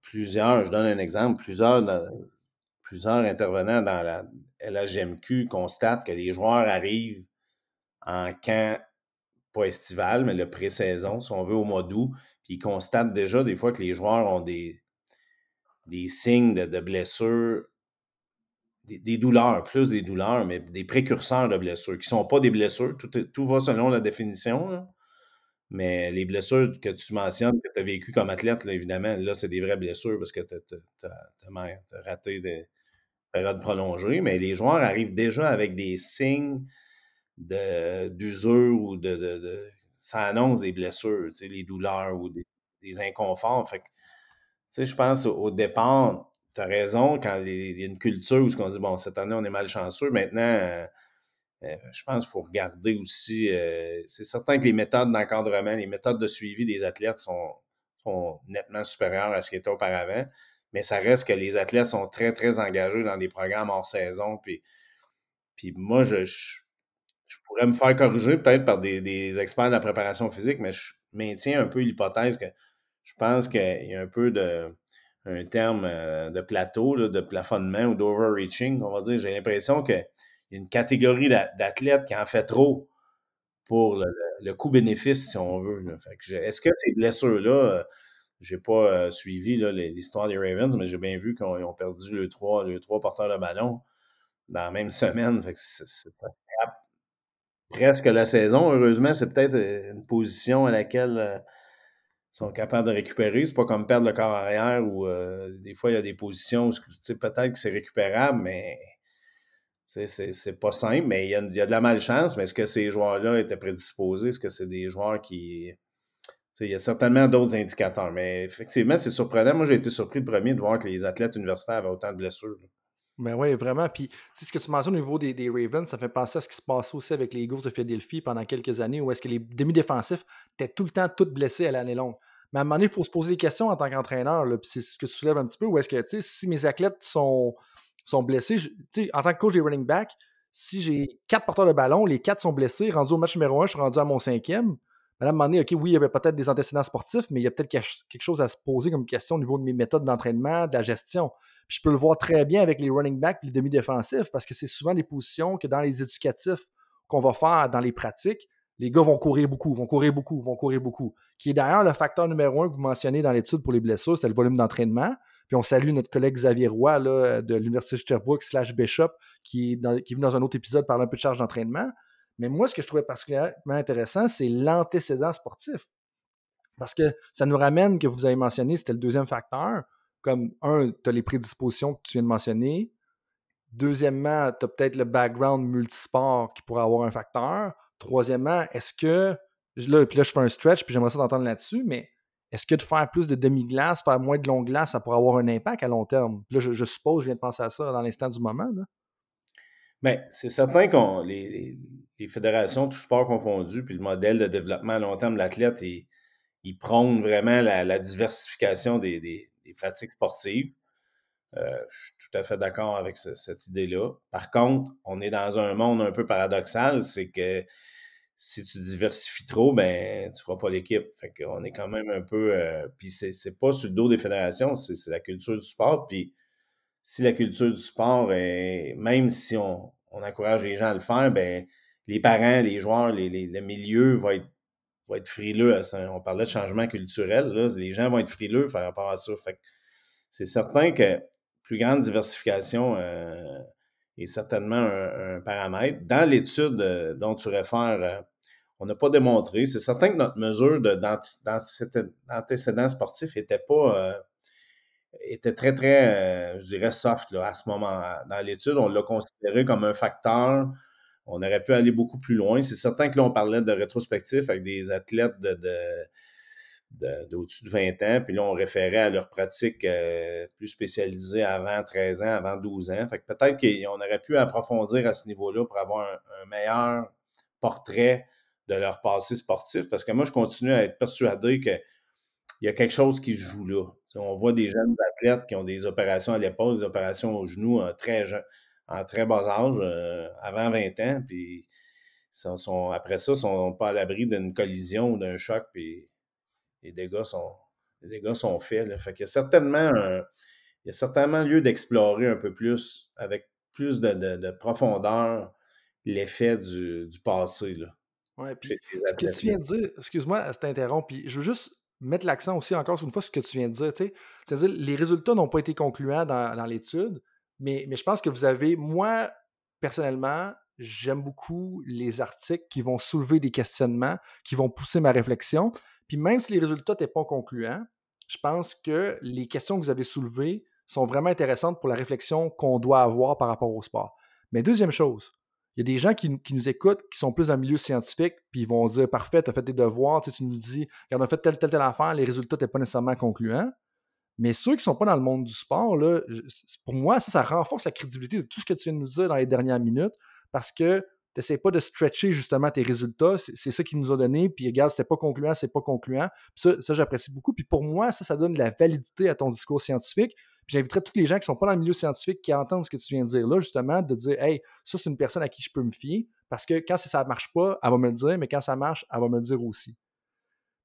plusieurs, je donne un exemple, plusieurs, intervenants dans la LHMQ constatent que les joueurs arrivent en camp, pas estival, mais le pré-saison, si on veut, au mois d'août, puis ils constatent déjà des fois que les joueurs ont des, des signes de, de blessures des, douleurs, plus des douleurs, mais des précurseurs de blessures, qui ne sont pas des blessures. Tout, tout va selon la définition. Mais les blessures que tu mentionnes, que tu as vécues comme athlète, évidemment, là, c'est des vraies blessures parce que tu as, raté des périodes prolongées. Mais les joueurs arrivent déjà avec des signes d'usure ou de, Ça annonce des blessures, les douleurs ou des, des inconforts. Fait que, je pense au départ, tu as raison, quand il y a une culture où on dit, bon, cette année, on est malchanceux, maintenant, je pense qu'il faut regarder aussi. Euh, c'est certain que les méthodes d'encadrement, les méthodes de suivi des athlètes sont, nettement supérieures à ce qui était auparavant, mais ça reste que les athlètes sont très, très engagés dans des programmes hors saison. Puis, puis moi, je, je, pourrais me faire corriger peut-être par des, des, experts de la préparation physique, mais je maintiens un peu l'hypothèse que je pense qu'il y a un peu de un terme euh, de plateau, de plafonnement ou d'overreaching, on va dire. J'ai l'impression qu'il y a une catégorie d'athlètes qui en fait trop pour le, coût-bénéfice, si on veut. Est-ce que ces blessures-là, euh, j'ai pas euh, suivi l'histoire des Ravens, mais j'ai bien vu qu'ils ont, perdu le trois, le trois porteurs de ballon dans la même semaine. ça presque la saison. Heureusement, c'est peut-être une position à laquelle sont capables de récupérer. C'est pas comme perdre le corps arrière où euh, des fois il y a des positions où peut-être que c'est récupérable, mais c'est pas simple. Mais il y, a, de la malchance. Mais est-ce que ces joueurs-là étaient prédisposés? Est-ce que c'est des joueurs qui. il y a certainement d'autres indicateurs. Mais effectivement, c'est surprenant. Moi, j'ai été surpris le premier de voir que les athlètes universitaires avaient autant de blessures. Ben oui, vraiment. Puis, ce que tu mentionnes au niveau des, des, Ravens, ça fait penser à ce qui se passait aussi avec les Eagles de Philadelphie pendant quelques années, où est-ce que les demi-défensifs étaient tout le temps tous blessés à l'année longue. Mais à un moment donné, il faut se poser des questions en tant qu'entraîneur. Puis c'est ce que tu soulèves un petit peu. Où est-ce que, tu sais, si mes athlètes sont, sont blessés, en tant que coach des running backs, si j'ai quatre porteurs de ballon, les quatre sont blessés, rendu au match numéro un, je suis rendu à mon cinquième. Un moment donné, OK, oui, il y avait peut-être des antécédents sportifs, mais il y a peut-être quelque chose à se poser comme question au niveau de mes méthodes d'entraînement, de la gestion. Puis je peux le voir très bien avec les running backs et les demi-défensifs parce que c'est souvent des positions que dans les éducatifs qu'on va faire dans les pratiques, les gars vont courir beaucoup, vont courir beaucoup, vont courir beaucoup. Qui est d'ailleurs le facteur numéro un que vous mentionnez dans l'étude pour les blessures, c'est le volume d'entraînement. Puis on salue notre collègue Xavier Roy de l'Université de Sherbrooke slash Bishop qui qui est venu dans un autre épisode parler un peu de charge d'entraînement. Mais moi, ce que je trouvais particulièrement intéressant, c'est l'antécédent sportif. Parce que ça nous ramène que vous avez mentionné, c'était le deuxième facteur. Comme un, tu as les prédispositions que tu viens de mentionner. Deuxièmement, tu as peut-être le background multisport qui pourrait avoir un facteur. Troisièmement, est-ce que. Là, puis là, je fais un stretch, puis j'aimerais ça t'entendre là-dessus, mais est-ce que de faire plus de demi-glace, faire moins de longue glace, ça pourrait avoir un impact à long terme? là, je, suppose, je viens de penser à ça dans l'instant du moment. Bien, c'est certain que les, fédérations, tout sport confondu, puis le modèle de développement à long terme de l'athlète, ils, ils prônent vraiment la, diversification des, pratiques sportives. Euh, je suis tout à fait d'accord avec cette idée-là. Par contre, on est dans un monde un peu paradoxal, c'est que si tu diversifies trop, ben tu feras pas l'équipe. Fait qu'on est quand même un peu. Euh, puis c'est pas sur le dos des fédérations, c'est la culture du sport. Puis si la culture du sport est. Même si on, encourage les gens à le faire, ben les parents, les joueurs, les, les, le milieu va être, être frileux. on parlait de changement culturel. Là, les gens vont être frileux par rapport à ça. Fait c'est certain que plus grande diversification euh, est certainement un, paramètre. Dans l'étude euh, dont tu réfères, euh, on n'a pas démontré. C'est certain que notre mesure d'antécédent sportif était pas était très, très, je dirais, soft là, à ce moment. Dans l'étude, on l'a considéré comme un facteur. On aurait pu aller beaucoup plus loin. C'est certain que là, on parlait de rétrospectif avec des athlètes de, d'au-dessus de, 20 ans. Puis là, on référait à leur pratique euh, plus spécialisée avant 13 ans, avant 12 ans. Fait que peut-être qu'on aurait pu approfondir à ce niveau-là pour avoir un, meilleur portrait de leur passé sportif. Parce que moi, je continue à être persuadé qu'il y a quelque chose qui se joue là. on voit des jeunes athlètes qui ont des opérations à l'épaule, des opérations au genou en très, en très bas âge, euh, avant 20 ans. Puis sont, après ça, ils ne sont pas à l'abri d'une collision ou d'un choc. Puis les dégâts sont, les dégâts sont faits. Là. Fait qu'il y a certainement il y a certainement lieu d'explorer un peu plus, avec plus de, profondeur, l'effet du, passé. Là, ouais, puis ce que tu viens de dire, excuse-moi, je t'interromps, puis je veux juste mettre l'accent aussi encore une fois sur ce que tu viens de dire. C'est-à-dire, les résultats n'ont pas été concluants dans, l'étude, mais, mais je pense que vous avez, moi, personnellement, j'aime beaucoup les articles qui vont soulever des questionnements, qui vont pousser ma réflexion. Puis même si les résultats n'étaient pas concluants, je pense que les questions que vous avez soulevées sont vraiment intéressantes pour la réflexion qu'on doit avoir par rapport au sport. Mais deuxième chose, il y a des gens qui, nous écoutent, qui sont plus dans le milieu scientifique, puis ils vont dire Parfait, tu as fait des devoirs, tu, nous dis on a fait telle, telle, telle affaire, les résultats n'étaient pas nécessairement concluants. Mais ceux qui ne sont pas dans le monde du sport, là, pour moi, ça, ça renforce la crédibilité de tout ce que tu viens de nous dire dans les dernières minutes, parce que n'essaies pas de stretcher justement tes résultats. C'est ça qui nous a donné. Puis regarde, c'était pas concluant, c'est pas concluant. ça, ça j'apprécie beaucoup. Puis pour moi, ça, ça donne de la validité à ton discours scientifique. Puis j'inviterais tous les gens qui sont pas dans le milieu scientifique qui entendent ce que tu viens de dire là, justement, de dire Hey, ça, c'est une personne à qui je peux me fier. Parce que quand ça ne marche pas, elle va me le dire, mais quand ça marche, elle va me le dire aussi.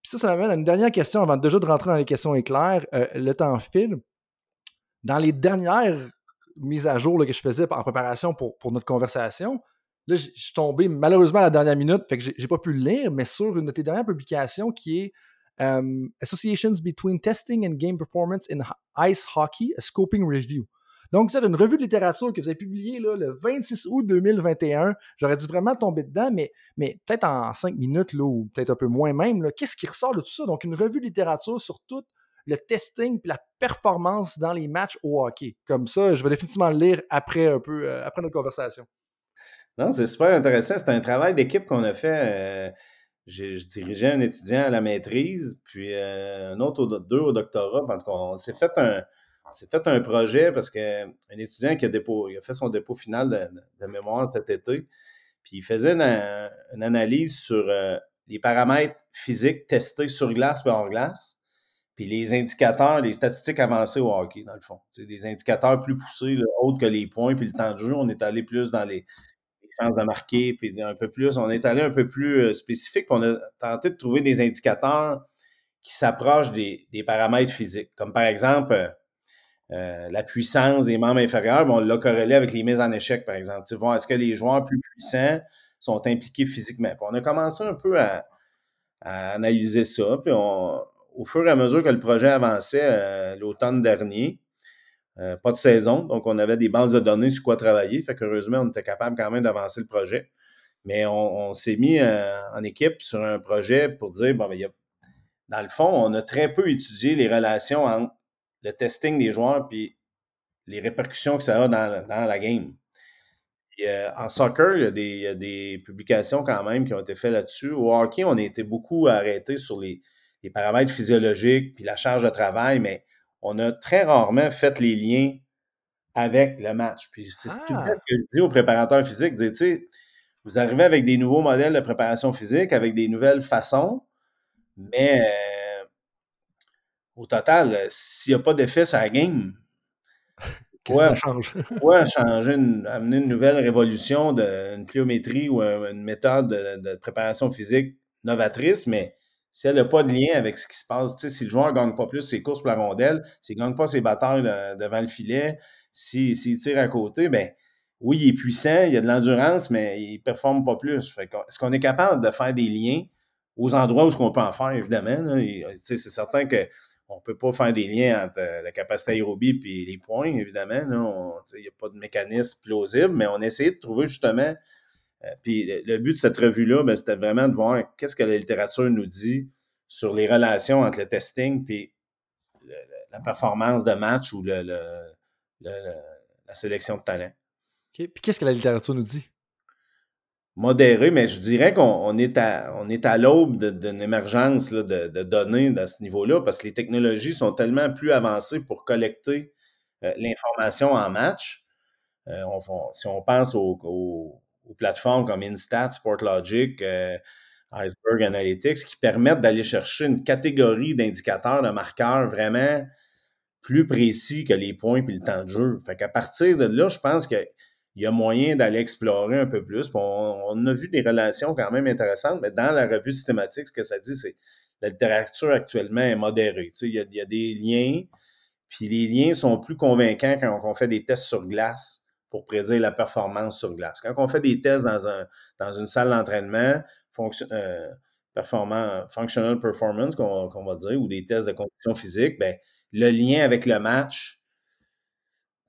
Puis ça, ça m'amène à une dernière question avant déjà de rentrer dans les questions éclairs. Euh, le temps file. Dans les dernières mises à jour que je faisais en préparation pour, pour notre conversation, Là, je suis tombé malheureusement à la dernière minute, fait que j'ai pas pu le lire, mais sur une de tes dernières publications qui est Associations Between Testing and Game Performance in Ice Hockey, a Scoping Review. Donc, c'est une revue de littérature que vous avez publiée là, le 26 août 2021. J'aurais dû vraiment tomber dedans, mais, mais peut-être en cinq minutes, ou peut-être un peu moins même. Qu'est-ce qui ressort de tout ça? Donc, une revue de littérature sur tout le testing et la performance dans les matchs au hockey. Comme ça, je vais définitivement le lire après un peu, euh, après notre conversation. Non, c'est super intéressant. C'est un travail d'équipe qu'on a fait. Euh, je dirigeais un étudiant à la maîtrise, puis euh, un autre, au, deux au doctorat. En on s'est fait un, fait un projet parce qu'un étudiant qui a, a fait son dépôt final de, mémoire cet été, puis il faisait une, analyse sur euh, les paramètres physiques testés sur glace et hors glace, puis les indicateurs, les statistiques avancées au hockey, dans le fond. C'est des indicateurs plus poussés, autres que les points puis le temps de jeu. On est allé plus dans les, de marquer, puis un peu plus, on est allé un peu plus euh, spécifique, on a tenté de trouver des indicateurs qui s'approchent des, paramètres physiques, comme par exemple euh, euh, la puissance des membres inférieurs, on l'a corrélé avec les mises en échec, par exemple. Est-ce que les joueurs plus puissants sont impliqués physiquement? on a commencé un peu à, analyser ça, puis au fur et à mesure que le projet avançait l'automne dernier, euh, pas de saison, donc on avait des bases de données sur quoi travailler. Fait qu'heureusement, on était capable quand même d'avancer le projet. Mais on, s'est mis euh, en équipe sur un projet pour dire, bon, ben, dans le fond, on a très peu étudié les relations entre le testing des joueurs puis les répercussions que ça a dans, la game. Euh, en soccer, il y, a des, publications quand même qui ont été faites là-dessus. Au hockey, on a été beaucoup arrêté sur les, les paramètres physiologiques puis la charge de travail, mais on a très rarement fait les liens avec le match. Puis c'est tout ah! que je dis aux préparateurs physiques, tu sais, vous arrivez avec des nouveaux modèles de préparation physique, avec des nouvelles façons, mais euh, au total, s'il n'y a pas d'effet sur la game, que ça change? ouais, changer, amener une nouvelle révolution, de, une pliométrie ou une méthode de, préparation physique novatrice, mais si elle n'a pas de lien avec ce qui se passe, si le joueur ne gagne pas plus ses courses pour la rondelle, s'il ne gagne pas ses batailles devant le filet, s'il tire à côté, ben oui, il est puissant, il a de l'endurance, mais il ne performe pas plus. Est-ce qu'on est capable de faire des liens aux endroits où on peut en faire, évidemment? C'est certain que on ne peut pas faire des liens entre euh, la capacité aérobie et les points, évidemment. Il n'y a pas de mécanisme plausible, mais on a essayé de trouver justement. Euh, puis le, but de cette revue-là, ben, c'était vraiment de voir qu'est-ce que la littérature nous dit sur les relations entre le testing et la performance de match ou la sélection de talent. Puis qu'est-ce que la littérature nous dit? modéré, mais je dirais qu'on est à, on est à l'aube d'une émergence de, de, données à ce niveau-là parce que les technologies sont tellement plus avancées pour collecter euh, l'information en match. Euh, si on pense aux, plateformes comme Instat, Sportlogic, euh, Iceberg Analytics, qui permettent d'aller chercher une catégorie d'indicateurs, de marqueurs vraiment plus précis que les points et le temps de jeu. Fait qu'à partir de là, je pense que il y a moyen d'aller explorer un peu plus. On, a vu des relations quand même intéressantes, mais dans la revue systématique, ce que ça dit, c'est que la littérature actuellement est modérée. il, y a, des liens, puis les liens sont plus convaincants quand on fait des tests sur glace pour prédire la performance sur glace. Quand on fait des tests dans, un, dans une salle d'entraînement, euh, functional performance, qu'on va dire, ou des tests de condition physique, ben, le lien avec le match,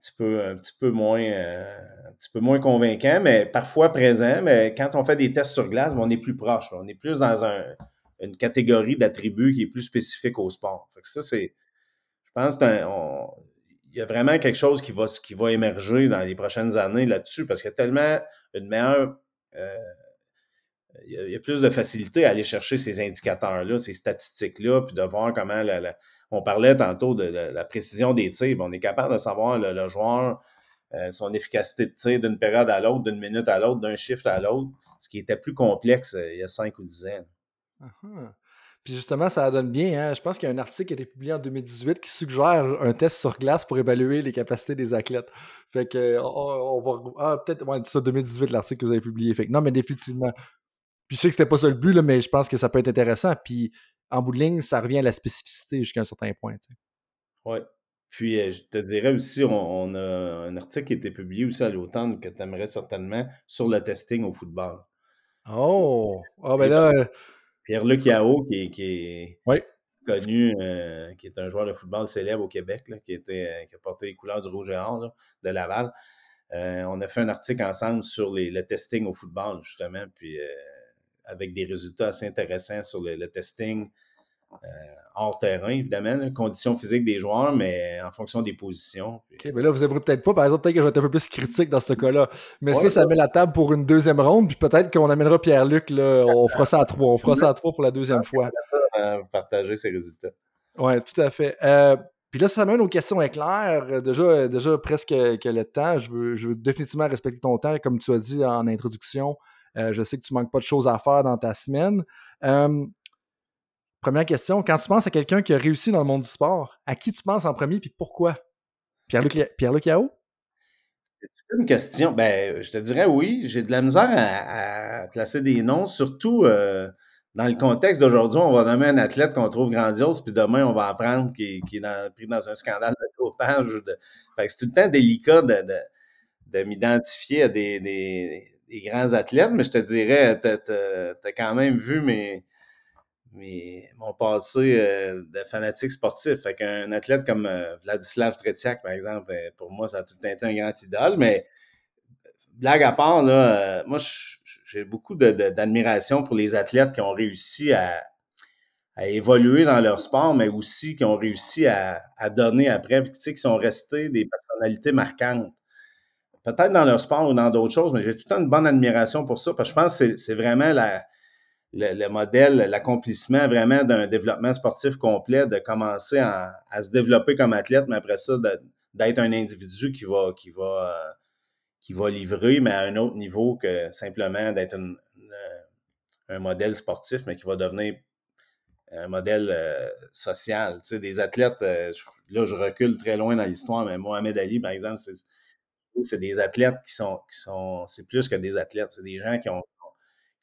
petit peu, un petit peu moins, euh, un petit peu moins convaincant, mais parfois présent. Mais quand on fait des tests sur glace, ben, on est plus proche. On est plus dans une catégorie d'attributs qui est plus spécifique au sport. ça, c'est. Je pense qu'il y a vraiment quelque chose qui va, qui va émerger dans les prochaines années là-dessus parce qu'il y a tellement une meilleure. Euh, il, y a, plus de facilité à aller chercher ces indicateurs-là, ces statistiques-là, puis de voir comment la on parlait tantôt de, la précision des tirs. On est capable de savoir le, joueur, euh, son efficacité de tir d'une période à l'autre, d'une minute à l'autre, d'un shift à l'autre, ce qui était plus complexe euh, il y a cinq ou dix ans. Uh-huh. Puis justement, ça donne bien. Hein. Je pense qu'il y a un article qui a été publié en 2018 qui suggère un test sur glace pour évaluer les capacités des athlètes. Fait que on, va. Ah, peut-être. Ouais, c'est ça, 2018, l'article que vous avez publié. Fait que non, mais définitivement. Puis je sais que c'était pas ça le but, là, mais je pense que ça peut être intéressant. Puis en bout de ligne, ça revient à la spécificité jusqu'à un certain point. Oui. Puis euh, je te dirais aussi, on, a un article qui a été publié aussi à l'automne que tu aimerais certainement sur le testing au football. Oh! Ah ben là. Euh, Pierre-Luc Yao, qui, est connu, euh, qui est un joueur de football célèbre au Québec, qui, était, qui a porté les couleurs du rouge et or de Laval. on a fait un article ensemble sur le testing au football, justement. Puis avec des résultats assez intéressants sur le, testing euh, hors terrain, évidemment, conditions physiques des joueurs, mais en fonction des positions. OK, mais là, vous n'aimerez peut-être pas, par exemple, peut-être que je vais être un peu plus critique dans ce cas-là. Mais ça, ça met la table pour une deuxième ronde, puis peut-être qu'on amènera Pierre-Luc, là, on fera ça à trois. On fera ça à trois pour la deuxième fois. Partager ses résultats. Oui, tout à fait. Euh, puis là, ça mène aux questions éclairs. Déjà, déjà presque que le temps. Je veux, je veux définitivement respecter ton temps, comme tu as dit en introduction. Euh, je sais que tu manques pas de choses à faire dans ta semaine. Première question, quand tu penses à quelqu'un qui a réussi dans le monde du sport, à qui tu penses en premier et pourquoi? Pierre-Luc Pierre Yao? C'est une question. Ben, je te dirais oui. J'ai de la misère à, placer des noms, surtout euh, dans le contexte d'aujourd'hui. On va nommer un athlète qu'on trouve grandiose, puis demain, on va apprendre qu'il est pris dans un scandale de dopage. De... c'est tout le temps délicat de, m'identifier à des, des grands athlètes, mais je te dirais, tu as, quand même vu mes, mon passé euh, de fanatique sportif. Fait qu'un athlète comme euh, Vladislav Tretiak, par exemple, ben, pour moi, ça a tout été un grand idole, mais blague à part, là, euh, moi, j'ai beaucoup d'admiration pour les athlètes qui ont réussi à, évoluer dans leur sport, mais aussi qui ont réussi à, donner après, tu sais, qui sont restés des personnalités marquantes peut-être dans leur sport ou dans d'autres choses, mais j'ai tout le temps une bonne admiration pour ça, parce que je pense que c'est vraiment le, modèle, l'accomplissement vraiment d'un développement sportif complet, de commencer à, se développer comme athlète, mais après ça, d'être un individu qui va, qui, va, euh, qui va livrer, mais à un autre niveau que simplement d'être un modèle sportif, mais qui va devenir un modèle euh, social. Tu sais, des athlètes, euh, là, je recule très loin dans l'histoire, mais Mohamed Ali, par exemple, c'est des athlètes qui sont, qui sont c'est plus que des athlètes, c'est des gens qui, ont,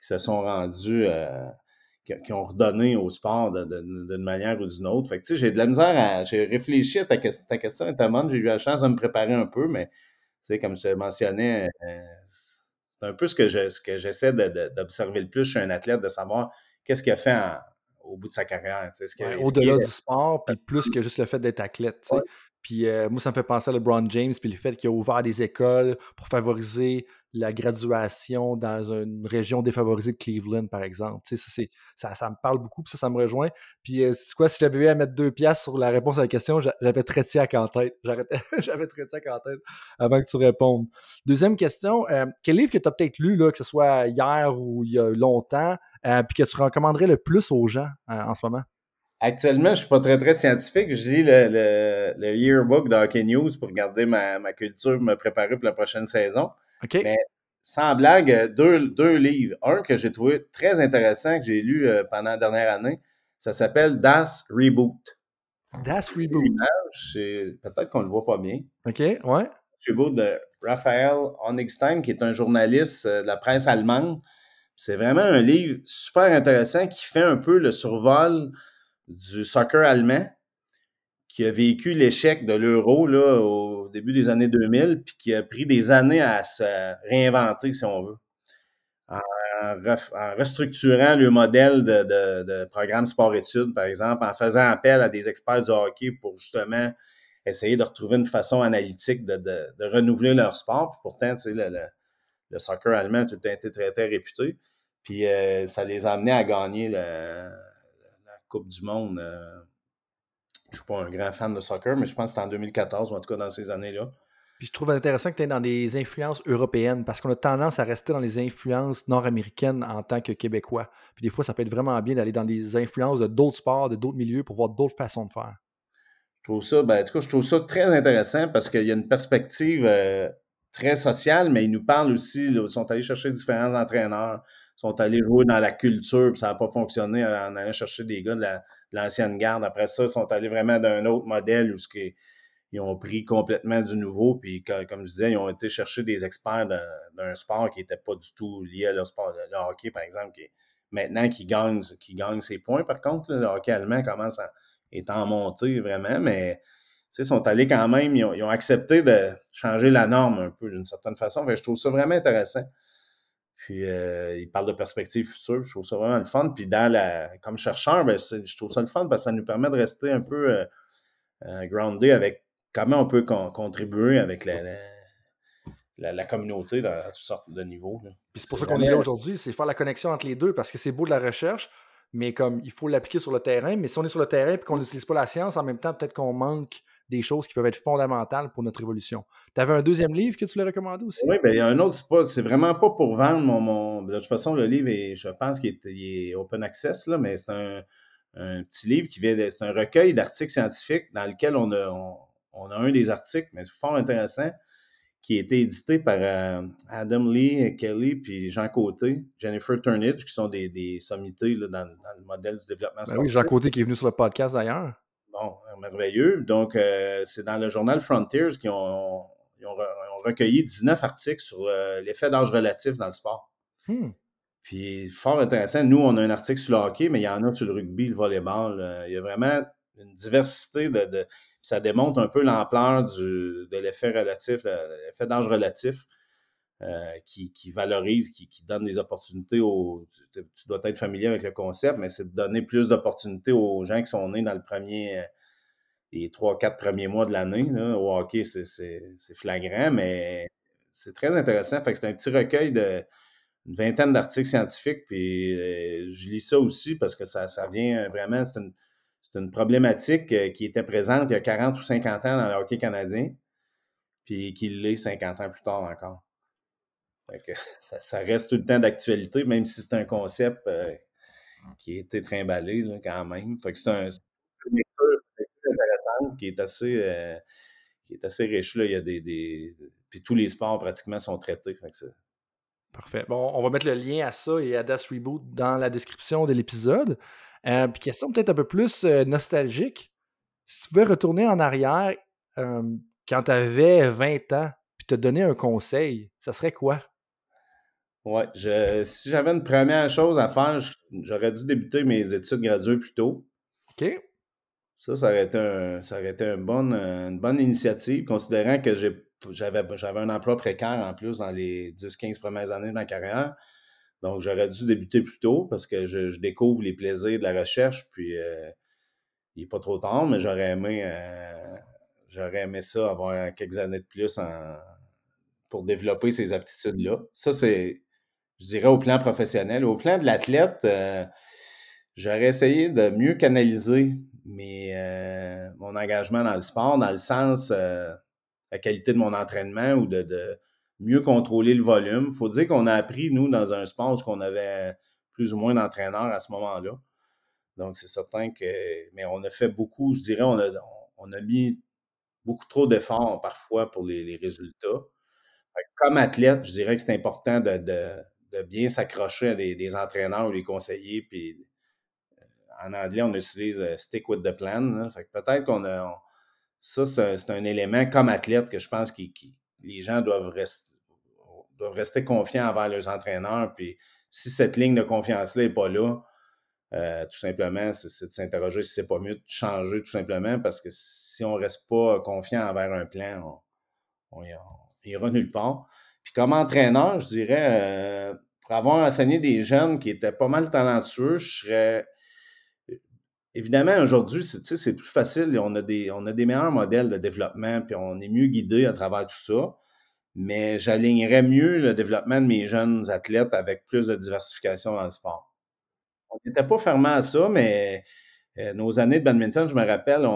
qui se sont rendus, euh, qui, qui ont redonné au sport de- de- d'une manière ou d'une autre. Fait que, tu sais, j'ai de la misère à, j'ai réfléchi à ta, ta question, était bonne, j'ai eu la chance de me préparer un peu, mais, tu sais, comme je te mentionnais, euh, c'est un peu ce que je, ce que j'essaie d'observer le plus chez un athlète, de savoir qu'est-ce qu'il a fait en- au bout de sa carrière, Ouais, Au-delà du sport, puis plus que juste le fait d'être athlète. Puis euh, moi, ça me fait penser à LeBron James, puis le fait qu'il a ouvert des écoles pour favoriser la graduation dans une région défavorisée de Cleveland, par exemple. Tu sais, ça, ça, me parle beaucoup, ça, ça me rejoint. Puis, euh, quoi, si j'avais eu à mettre deux piastres sur la réponse à la question, j'a- j'avais Tretiak en tête. J'avais Tretiak en tête avant que tu répondes. Deuxième question, euh, quel livre que tu as peut-être lu, là, que ce soit hier ou il y a longtemps, euh, puis que tu recommanderais le plus aux gens euh, en ce moment? Actuellement, je suis pas très, très scientifique. Je lis le, le, le yearbook de Hockey News pour garder ma, ma culture, me préparer pour la prochaine saison. OK? Mais sans blague, deux, deux livres. Un que j'ai trouvé très intéressant, que j'ai lu euh, pendant la dernière année, ça s'appelle Das Reboot. Das Reboot. Peut-être qu'on le voit pas bien. OK, ouais. Reboot de Raphael Honigstein, qui est un journaliste euh, de la presse allemande. C'est vraiment un livre super intéressant qui fait un peu le survol du soccer allemand, qui a vécu l'échec de l'euro au début des années 2000, puis qui a pris des années à se réinventer, si on veut, en, restructurant le modèle de, programme sport-études, par exemple, en faisant appel à des experts du hockey pour justement essayer de retrouver une façon analytique de, renouveler leur sport. Puis pourtant, tu sais, le, le- soccer allemand a tout été très, réputé. Puis euh, ça les a amenés à gagner le- Coupe du Monde. euh, je suis pas un grand fan de soccer, mais je pense que c'était en 2014, ou en tout cas dans ces années-là. Puis je trouve intéressant que tu es dans des influences européennes parce qu'on a tendance à rester dans les influences nord-américaines en tant que Québécois. Puis des fois, ça peut être vraiment bien d'aller dans des influences de d'autres sports, de d'autres milieux pour voir d'autres façons de faire. Je trouve ça, ben, en tout cas, je trouve ça très intéressant parce qu'il y a une perspective euh, très sociale, mais ils nous parlent aussi, là, ils sont allés chercher différents entraîneurs, sont allés jouer dans la culture, puis ça n'a pas fonctionné en allant chercher des gars de la- l'ancienne garde. Après ça, ils sont allés vraiment d'un autre modèle où ce qui ils ont pris complètement du nouveau, puis co- comme je disais, ils ont été chercher des experts d'un sport qui n'était pas du tout lié à leur sport. Le hockey, par exemple, qui maintenant qui gagne, qui gagne ses points, par contre, le hockey allemand commence à est en montée vraiment, mais ils sont allés quand même, ils ont, accepté de changer la norme un peu d'une certaine façon. Je trouve ça vraiment intéressant. Puis euh, ils parlent de perspectives futures, je trouve ça vraiment le fun. Puis dans la, comme chercheur, ben, je trouve ça le fun parce que ça nous permet de rester un peu euh, euh, grounded avec comment on peut con- contribuer avec la, la, la- la communauté dans, à toutes sortes de niveaux. là. Puis c'est pour ça qu'on est là aujourd'hui, c'est faire la connexion entre les deux parce que c'est beau de la recherche, mais comme il faut l'appliquer sur le terrain. Mais si on est sur le terrain et qu'on n'utilise pas la science, en même temps, peut-être qu'on manque des choses qui peuvent être fondamentales pour notre évolution. Tu avais un deuxième livre que tu l'as recommandé aussi? Oui, ben, il y a un autre, c'est pas- c'est vraiment pas pour vendre mon, mon- De toute façon, le livre, est, je pense qu'il est, open access, là, mais c'est un, un petit livre qui vient de- C'est un recueil d'articles scientifiques dans lequel on a, on, on a un des articles, mais c'est fort intéressant, qui a été édité par euh, Adam Lee, Kelly, puis Jean Côté, Jennifer Turnidge, qui sont des, des sommités là, dans, dans le modèle du développement Ben sportif. oui, Jean Côté qui est venu sur le podcast d'ailleurs. Bon, merveilleux. Donc, euh, c'est dans le journal Frontiers qu'ils ont, recueilli 19 articles sur euh, l'effet d'âge relatif dans le sport. Hmm. Puis, fort intéressant. Nous, on a un article sur le hockey, mais il y en a sur le rugby, le volleyball. Euh, il y a vraiment une diversité de. de- ça démontre un peu l'ampleur du- de l'effet relatif, l'effet d'âge relatif. Euh, qui, qui valorise, qui, qui donne des opportunités aux. Tu, tu dois être familier avec le concept, mais c'est de donner plus d'opportunités aux gens qui sont nés dans le premier, euh, les trois, quatre premiers mois de l'année. Au hockey, c'est- flagrant, mais c'est très intéressant. Fait que c'est un petit recueil de une vingtaine d'articles scientifiques, puis euh, je lis ça aussi parce que ça, ça vient vraiment, c'est une, une problématique qui était présente il y a 40 ou 50 ans dans le hockey canadien, puis qui l'est 50 ans plus tard encore. Ça, ça reste tout le temps d'actualité, même si c'est un concept euh, qui a été trimballé là, quand même. Que c'est un, une qui est assez, euh, qui est assez riche. Là. Il y a des, des- Puis tous les sports pratiquement sont traités. Fait que Parfait. Bon, on va mettre le lien à ça et à Das Reboot dans la description de l'épisode. Euh, puis question peut-être un peu plus nostalgique. Si tu pouvais retourner en arrière quand tu avais 20 ans, puis te donner un conseil, ça serait quoi? Ouais, je, si j'avais une première chose à faire, j'aurais dû débuter mes études graduées plus tôt. OK. Ça, ça aurait été, un, ça aurait été une, bonne, une bonne initiative, considérant que j'avais, j'avais un emploi précaire en plus dans les 10-15 premières années de ma carrière. Donc, j'aurais dû débuter plus tôt parce que je, découvre les plaisirs de la recherche, puis euh, il n'est pas trop tard, mais j'aurais aimé, euh, j'aurais aimé ça, avoir quelques années de plus pour développer ces aptitudes-là. Ça, c'est, je dirais, au plan professionnel. Au plan de l'athlète, euh, j'aurais essayé de mieux canaliser mes, mon engagement dans le sport, dans le sens, la qualité de mon entraînement ou de mieux contrôler le volume. Il faut dire qu'on a appris, nous, dans un sport où on avait plus ou moins d'entraîneurs à ce moment-là. Donc, c'est certain que. Mais on a fait beaucoup, je dirais, on a, on a mis beaucoup trop d'efforts parfois pour les, résultats. Comme athlète, je dirais que c'est important de, bien s'accrocher à des, entraîneurs ou des conseillers. Puis, euh, en anglais, on utilise euh, stick with the plan. peut-être qu'on a. ça, c'est un, élément comme athlète que je pense qu'il les gens doivent rester, doivent rester confiants envers leurs entraîneurs. Puis si cette ligne de confiance-là n'est pas là, euh, tout simplement, c'est de s'interroger si c'est pas mieux de changer tout simplement parce que si on ne reste pas confiant envers un plan, on, ira nulle part. Puis comme entraîneur, je dirais, pour avoir enseigné des jeunes qui étaient pas mal talentueux, je serais. Évidemment, aujourd'hui, c'est plus facile. On a, des, on a des meilleurs modèles de développement, puis on est mieux guidé à travers tout ça mais j'alignerais mieux le développement de mes jeunes athlètes avec plus de diversification dans le sport. On n'était pas fermé à ça, mais euh, nos années de badminton, je me rappelle,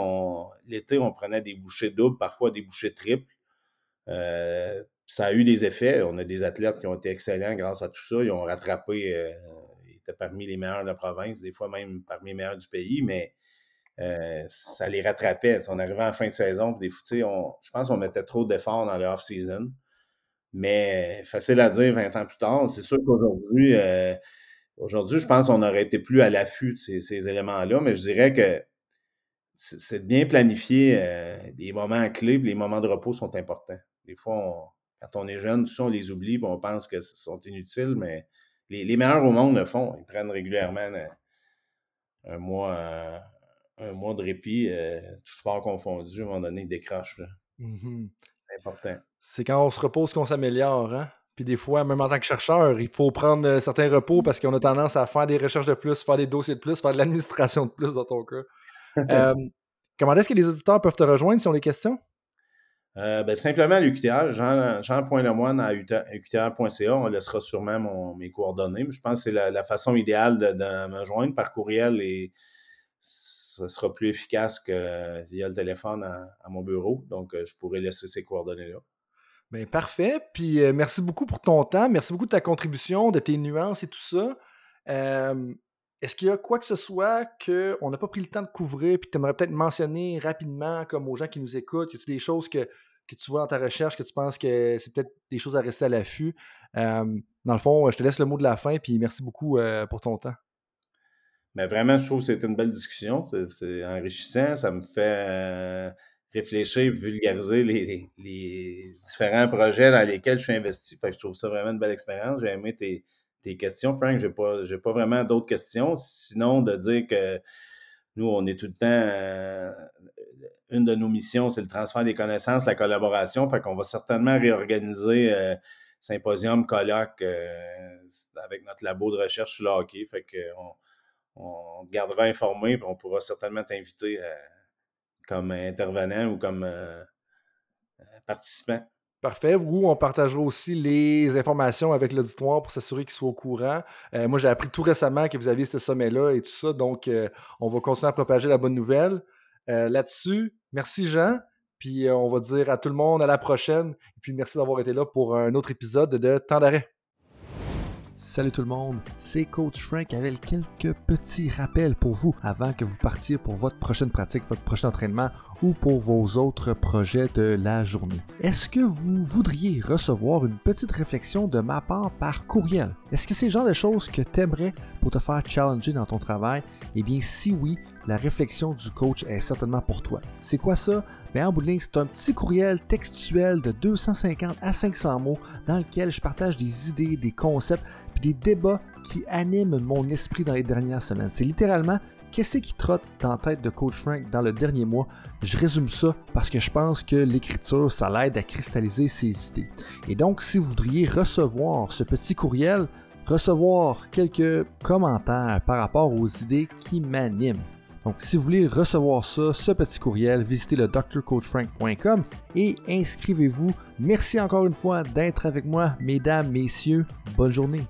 l'été, on prenait des bouchées doubles, parfois des bouchées triples. Euh, ça a eu des effets. On a des athlètes qui ont été excellents grâce à tout ça. Ils ont rattrapé, euh, ils étaient parmi les meilleurs de la province, des fois même parmi les meilleurs du pays, mais ça les rattrapait. On arrivait en fin de saison, des, on, je pense qu'on mettait trop d'efforts dans le off-season. Mais facile à dire 20 ans plus tard. C'est sûr qu'aujourd'hui, euh, aujourd'hui, je pense qu'on aurait été plus à l'affût de ces, éléments-là, mais je dirais que c'est de bien planifier euh, les moments clés, les moments de repos sont importants. Des fois, quand on est jeune, tout ça, on les oublie, on pense que sont inutiles, mais les, meilleurs au monde le font. Ils prennent régulièrement euh, un, mois, un mois de répit, tout sport confondu, à un moment donné, ils décrochent. Mmh c'est important. C'est quand on se repose qu'on s'améliore, hein? Puis des fois, même en tant que chercheur, il faut prendre euh, certains repos parce qu'on a tendance à faire des recherches de plus, faire des dossiers de plus, faire de l'administration de plus dans ton cas. Euh, comment est-ce que les auditeurs peuvent te rejoindre si on ont des questions? Euh, ben, simplement l'UQTR, Jean, Jean.lemoine à UQTR.ca. On laissera sûrement mes coordonnées. je pense que c'est la, façon idéale de, me joindre par courriel et ce sera plus efficace que via le téléphone à mon bureau. Donc, je pourrais laisser ces coordonnées-là. Ben, parfait. Puis euh, merci beaucoup pour ton temps. Merci beaucoup de ta contribution, de tes nuances et tout ça. Est-ce qu'il y a quoi que ce soit qu'on n'a pas pris le temps de couvrir que tu aimerais peut-être mentionner rapidement, comme aux gens qui nous écoutent? Y a des choses que, tu vois dans ta recherche que tu penses que c'est peut-être des choses à rester à l'affût? dans le fond, je te laisse le mot de la fin, puis merci beaucoup euh, pour ton temps. Mais ben, vraiment, je trouve que c'était une belle discussion. C'est enrichissant. Ça me fait euh, réfléchir, vulgariser les, différents projets dans lesquels je suis investi. Fait je trouve ça vraiment une belle expérience. J'ai aimé tes, questions, Frank. Je n'ai pas, pas vraiment d'autres questions, sinon de dire que nous, on est tout le temps. Euh, une de nos missions, c'est le transfert des connaissances, la collaboration. Fait qu'on va certainement réorganiser euh, symposium, colloque euh, avec notre labo de recherche sur le hockey. Fait qu'on on te gardera informé et on pourra certainement t'inviter comme intervenant ou comme participant. Parfait. Ou on partagera aussi les informations avec l'auditoire pour s'assurer qu'ils soient au courant. Euh, moi, j'ai appris tout récemment que vous aviez ce sommet-là et tout ça. Donc, on va continuer à propager la bonne nouvelle. Là-dessus, merci Jean. Puis on va dire à tout le monde à la prochaine. Et puis merci d'avoir été là pour un autre épisode de Temps d'arrêt. Salut tout le monde, c'est Coach Frank avec quelques petits rappels pour vous avant que vous partiez pour votre prochaine pratique, votre prochain entraînement ou pour vos autres projets de la journée. Est-ce que vous voudriez recevoir une petite réflexion de ma part par courriel? Est-ce que c'est le genre de choses que tu aimerais pour te faire challenger dans ton travail? Eh bien, si oui, la réflexion du coach est certainement pour toi. C'est quoi ça? Bien, en bout de ligne, c'est un petit courriel textuel de 250 à 500 mots dans lequel je partage des idées, des concepts, des débats qui animent mon esprit dans les dernières semaines. C'est littéralement qu'est-ce qui trotte dans la tête de Coach Frank dans le dernier mois. Je résume ça parce que je pense que l'écriture, ça l'aide à cristalliser ses idées. Et donc, si vous voudriez recevoir ce petit courriel, recevoir quelques commentaires par rapport aux idées qui m'animent. Donc, si vous voulez recevoir ça, ce petit courriel, visitez le drcoachfrank.com et inscrivez-vous. Merci encore une fois d'être avec moi, mesdames, messieurs. Bonne journée.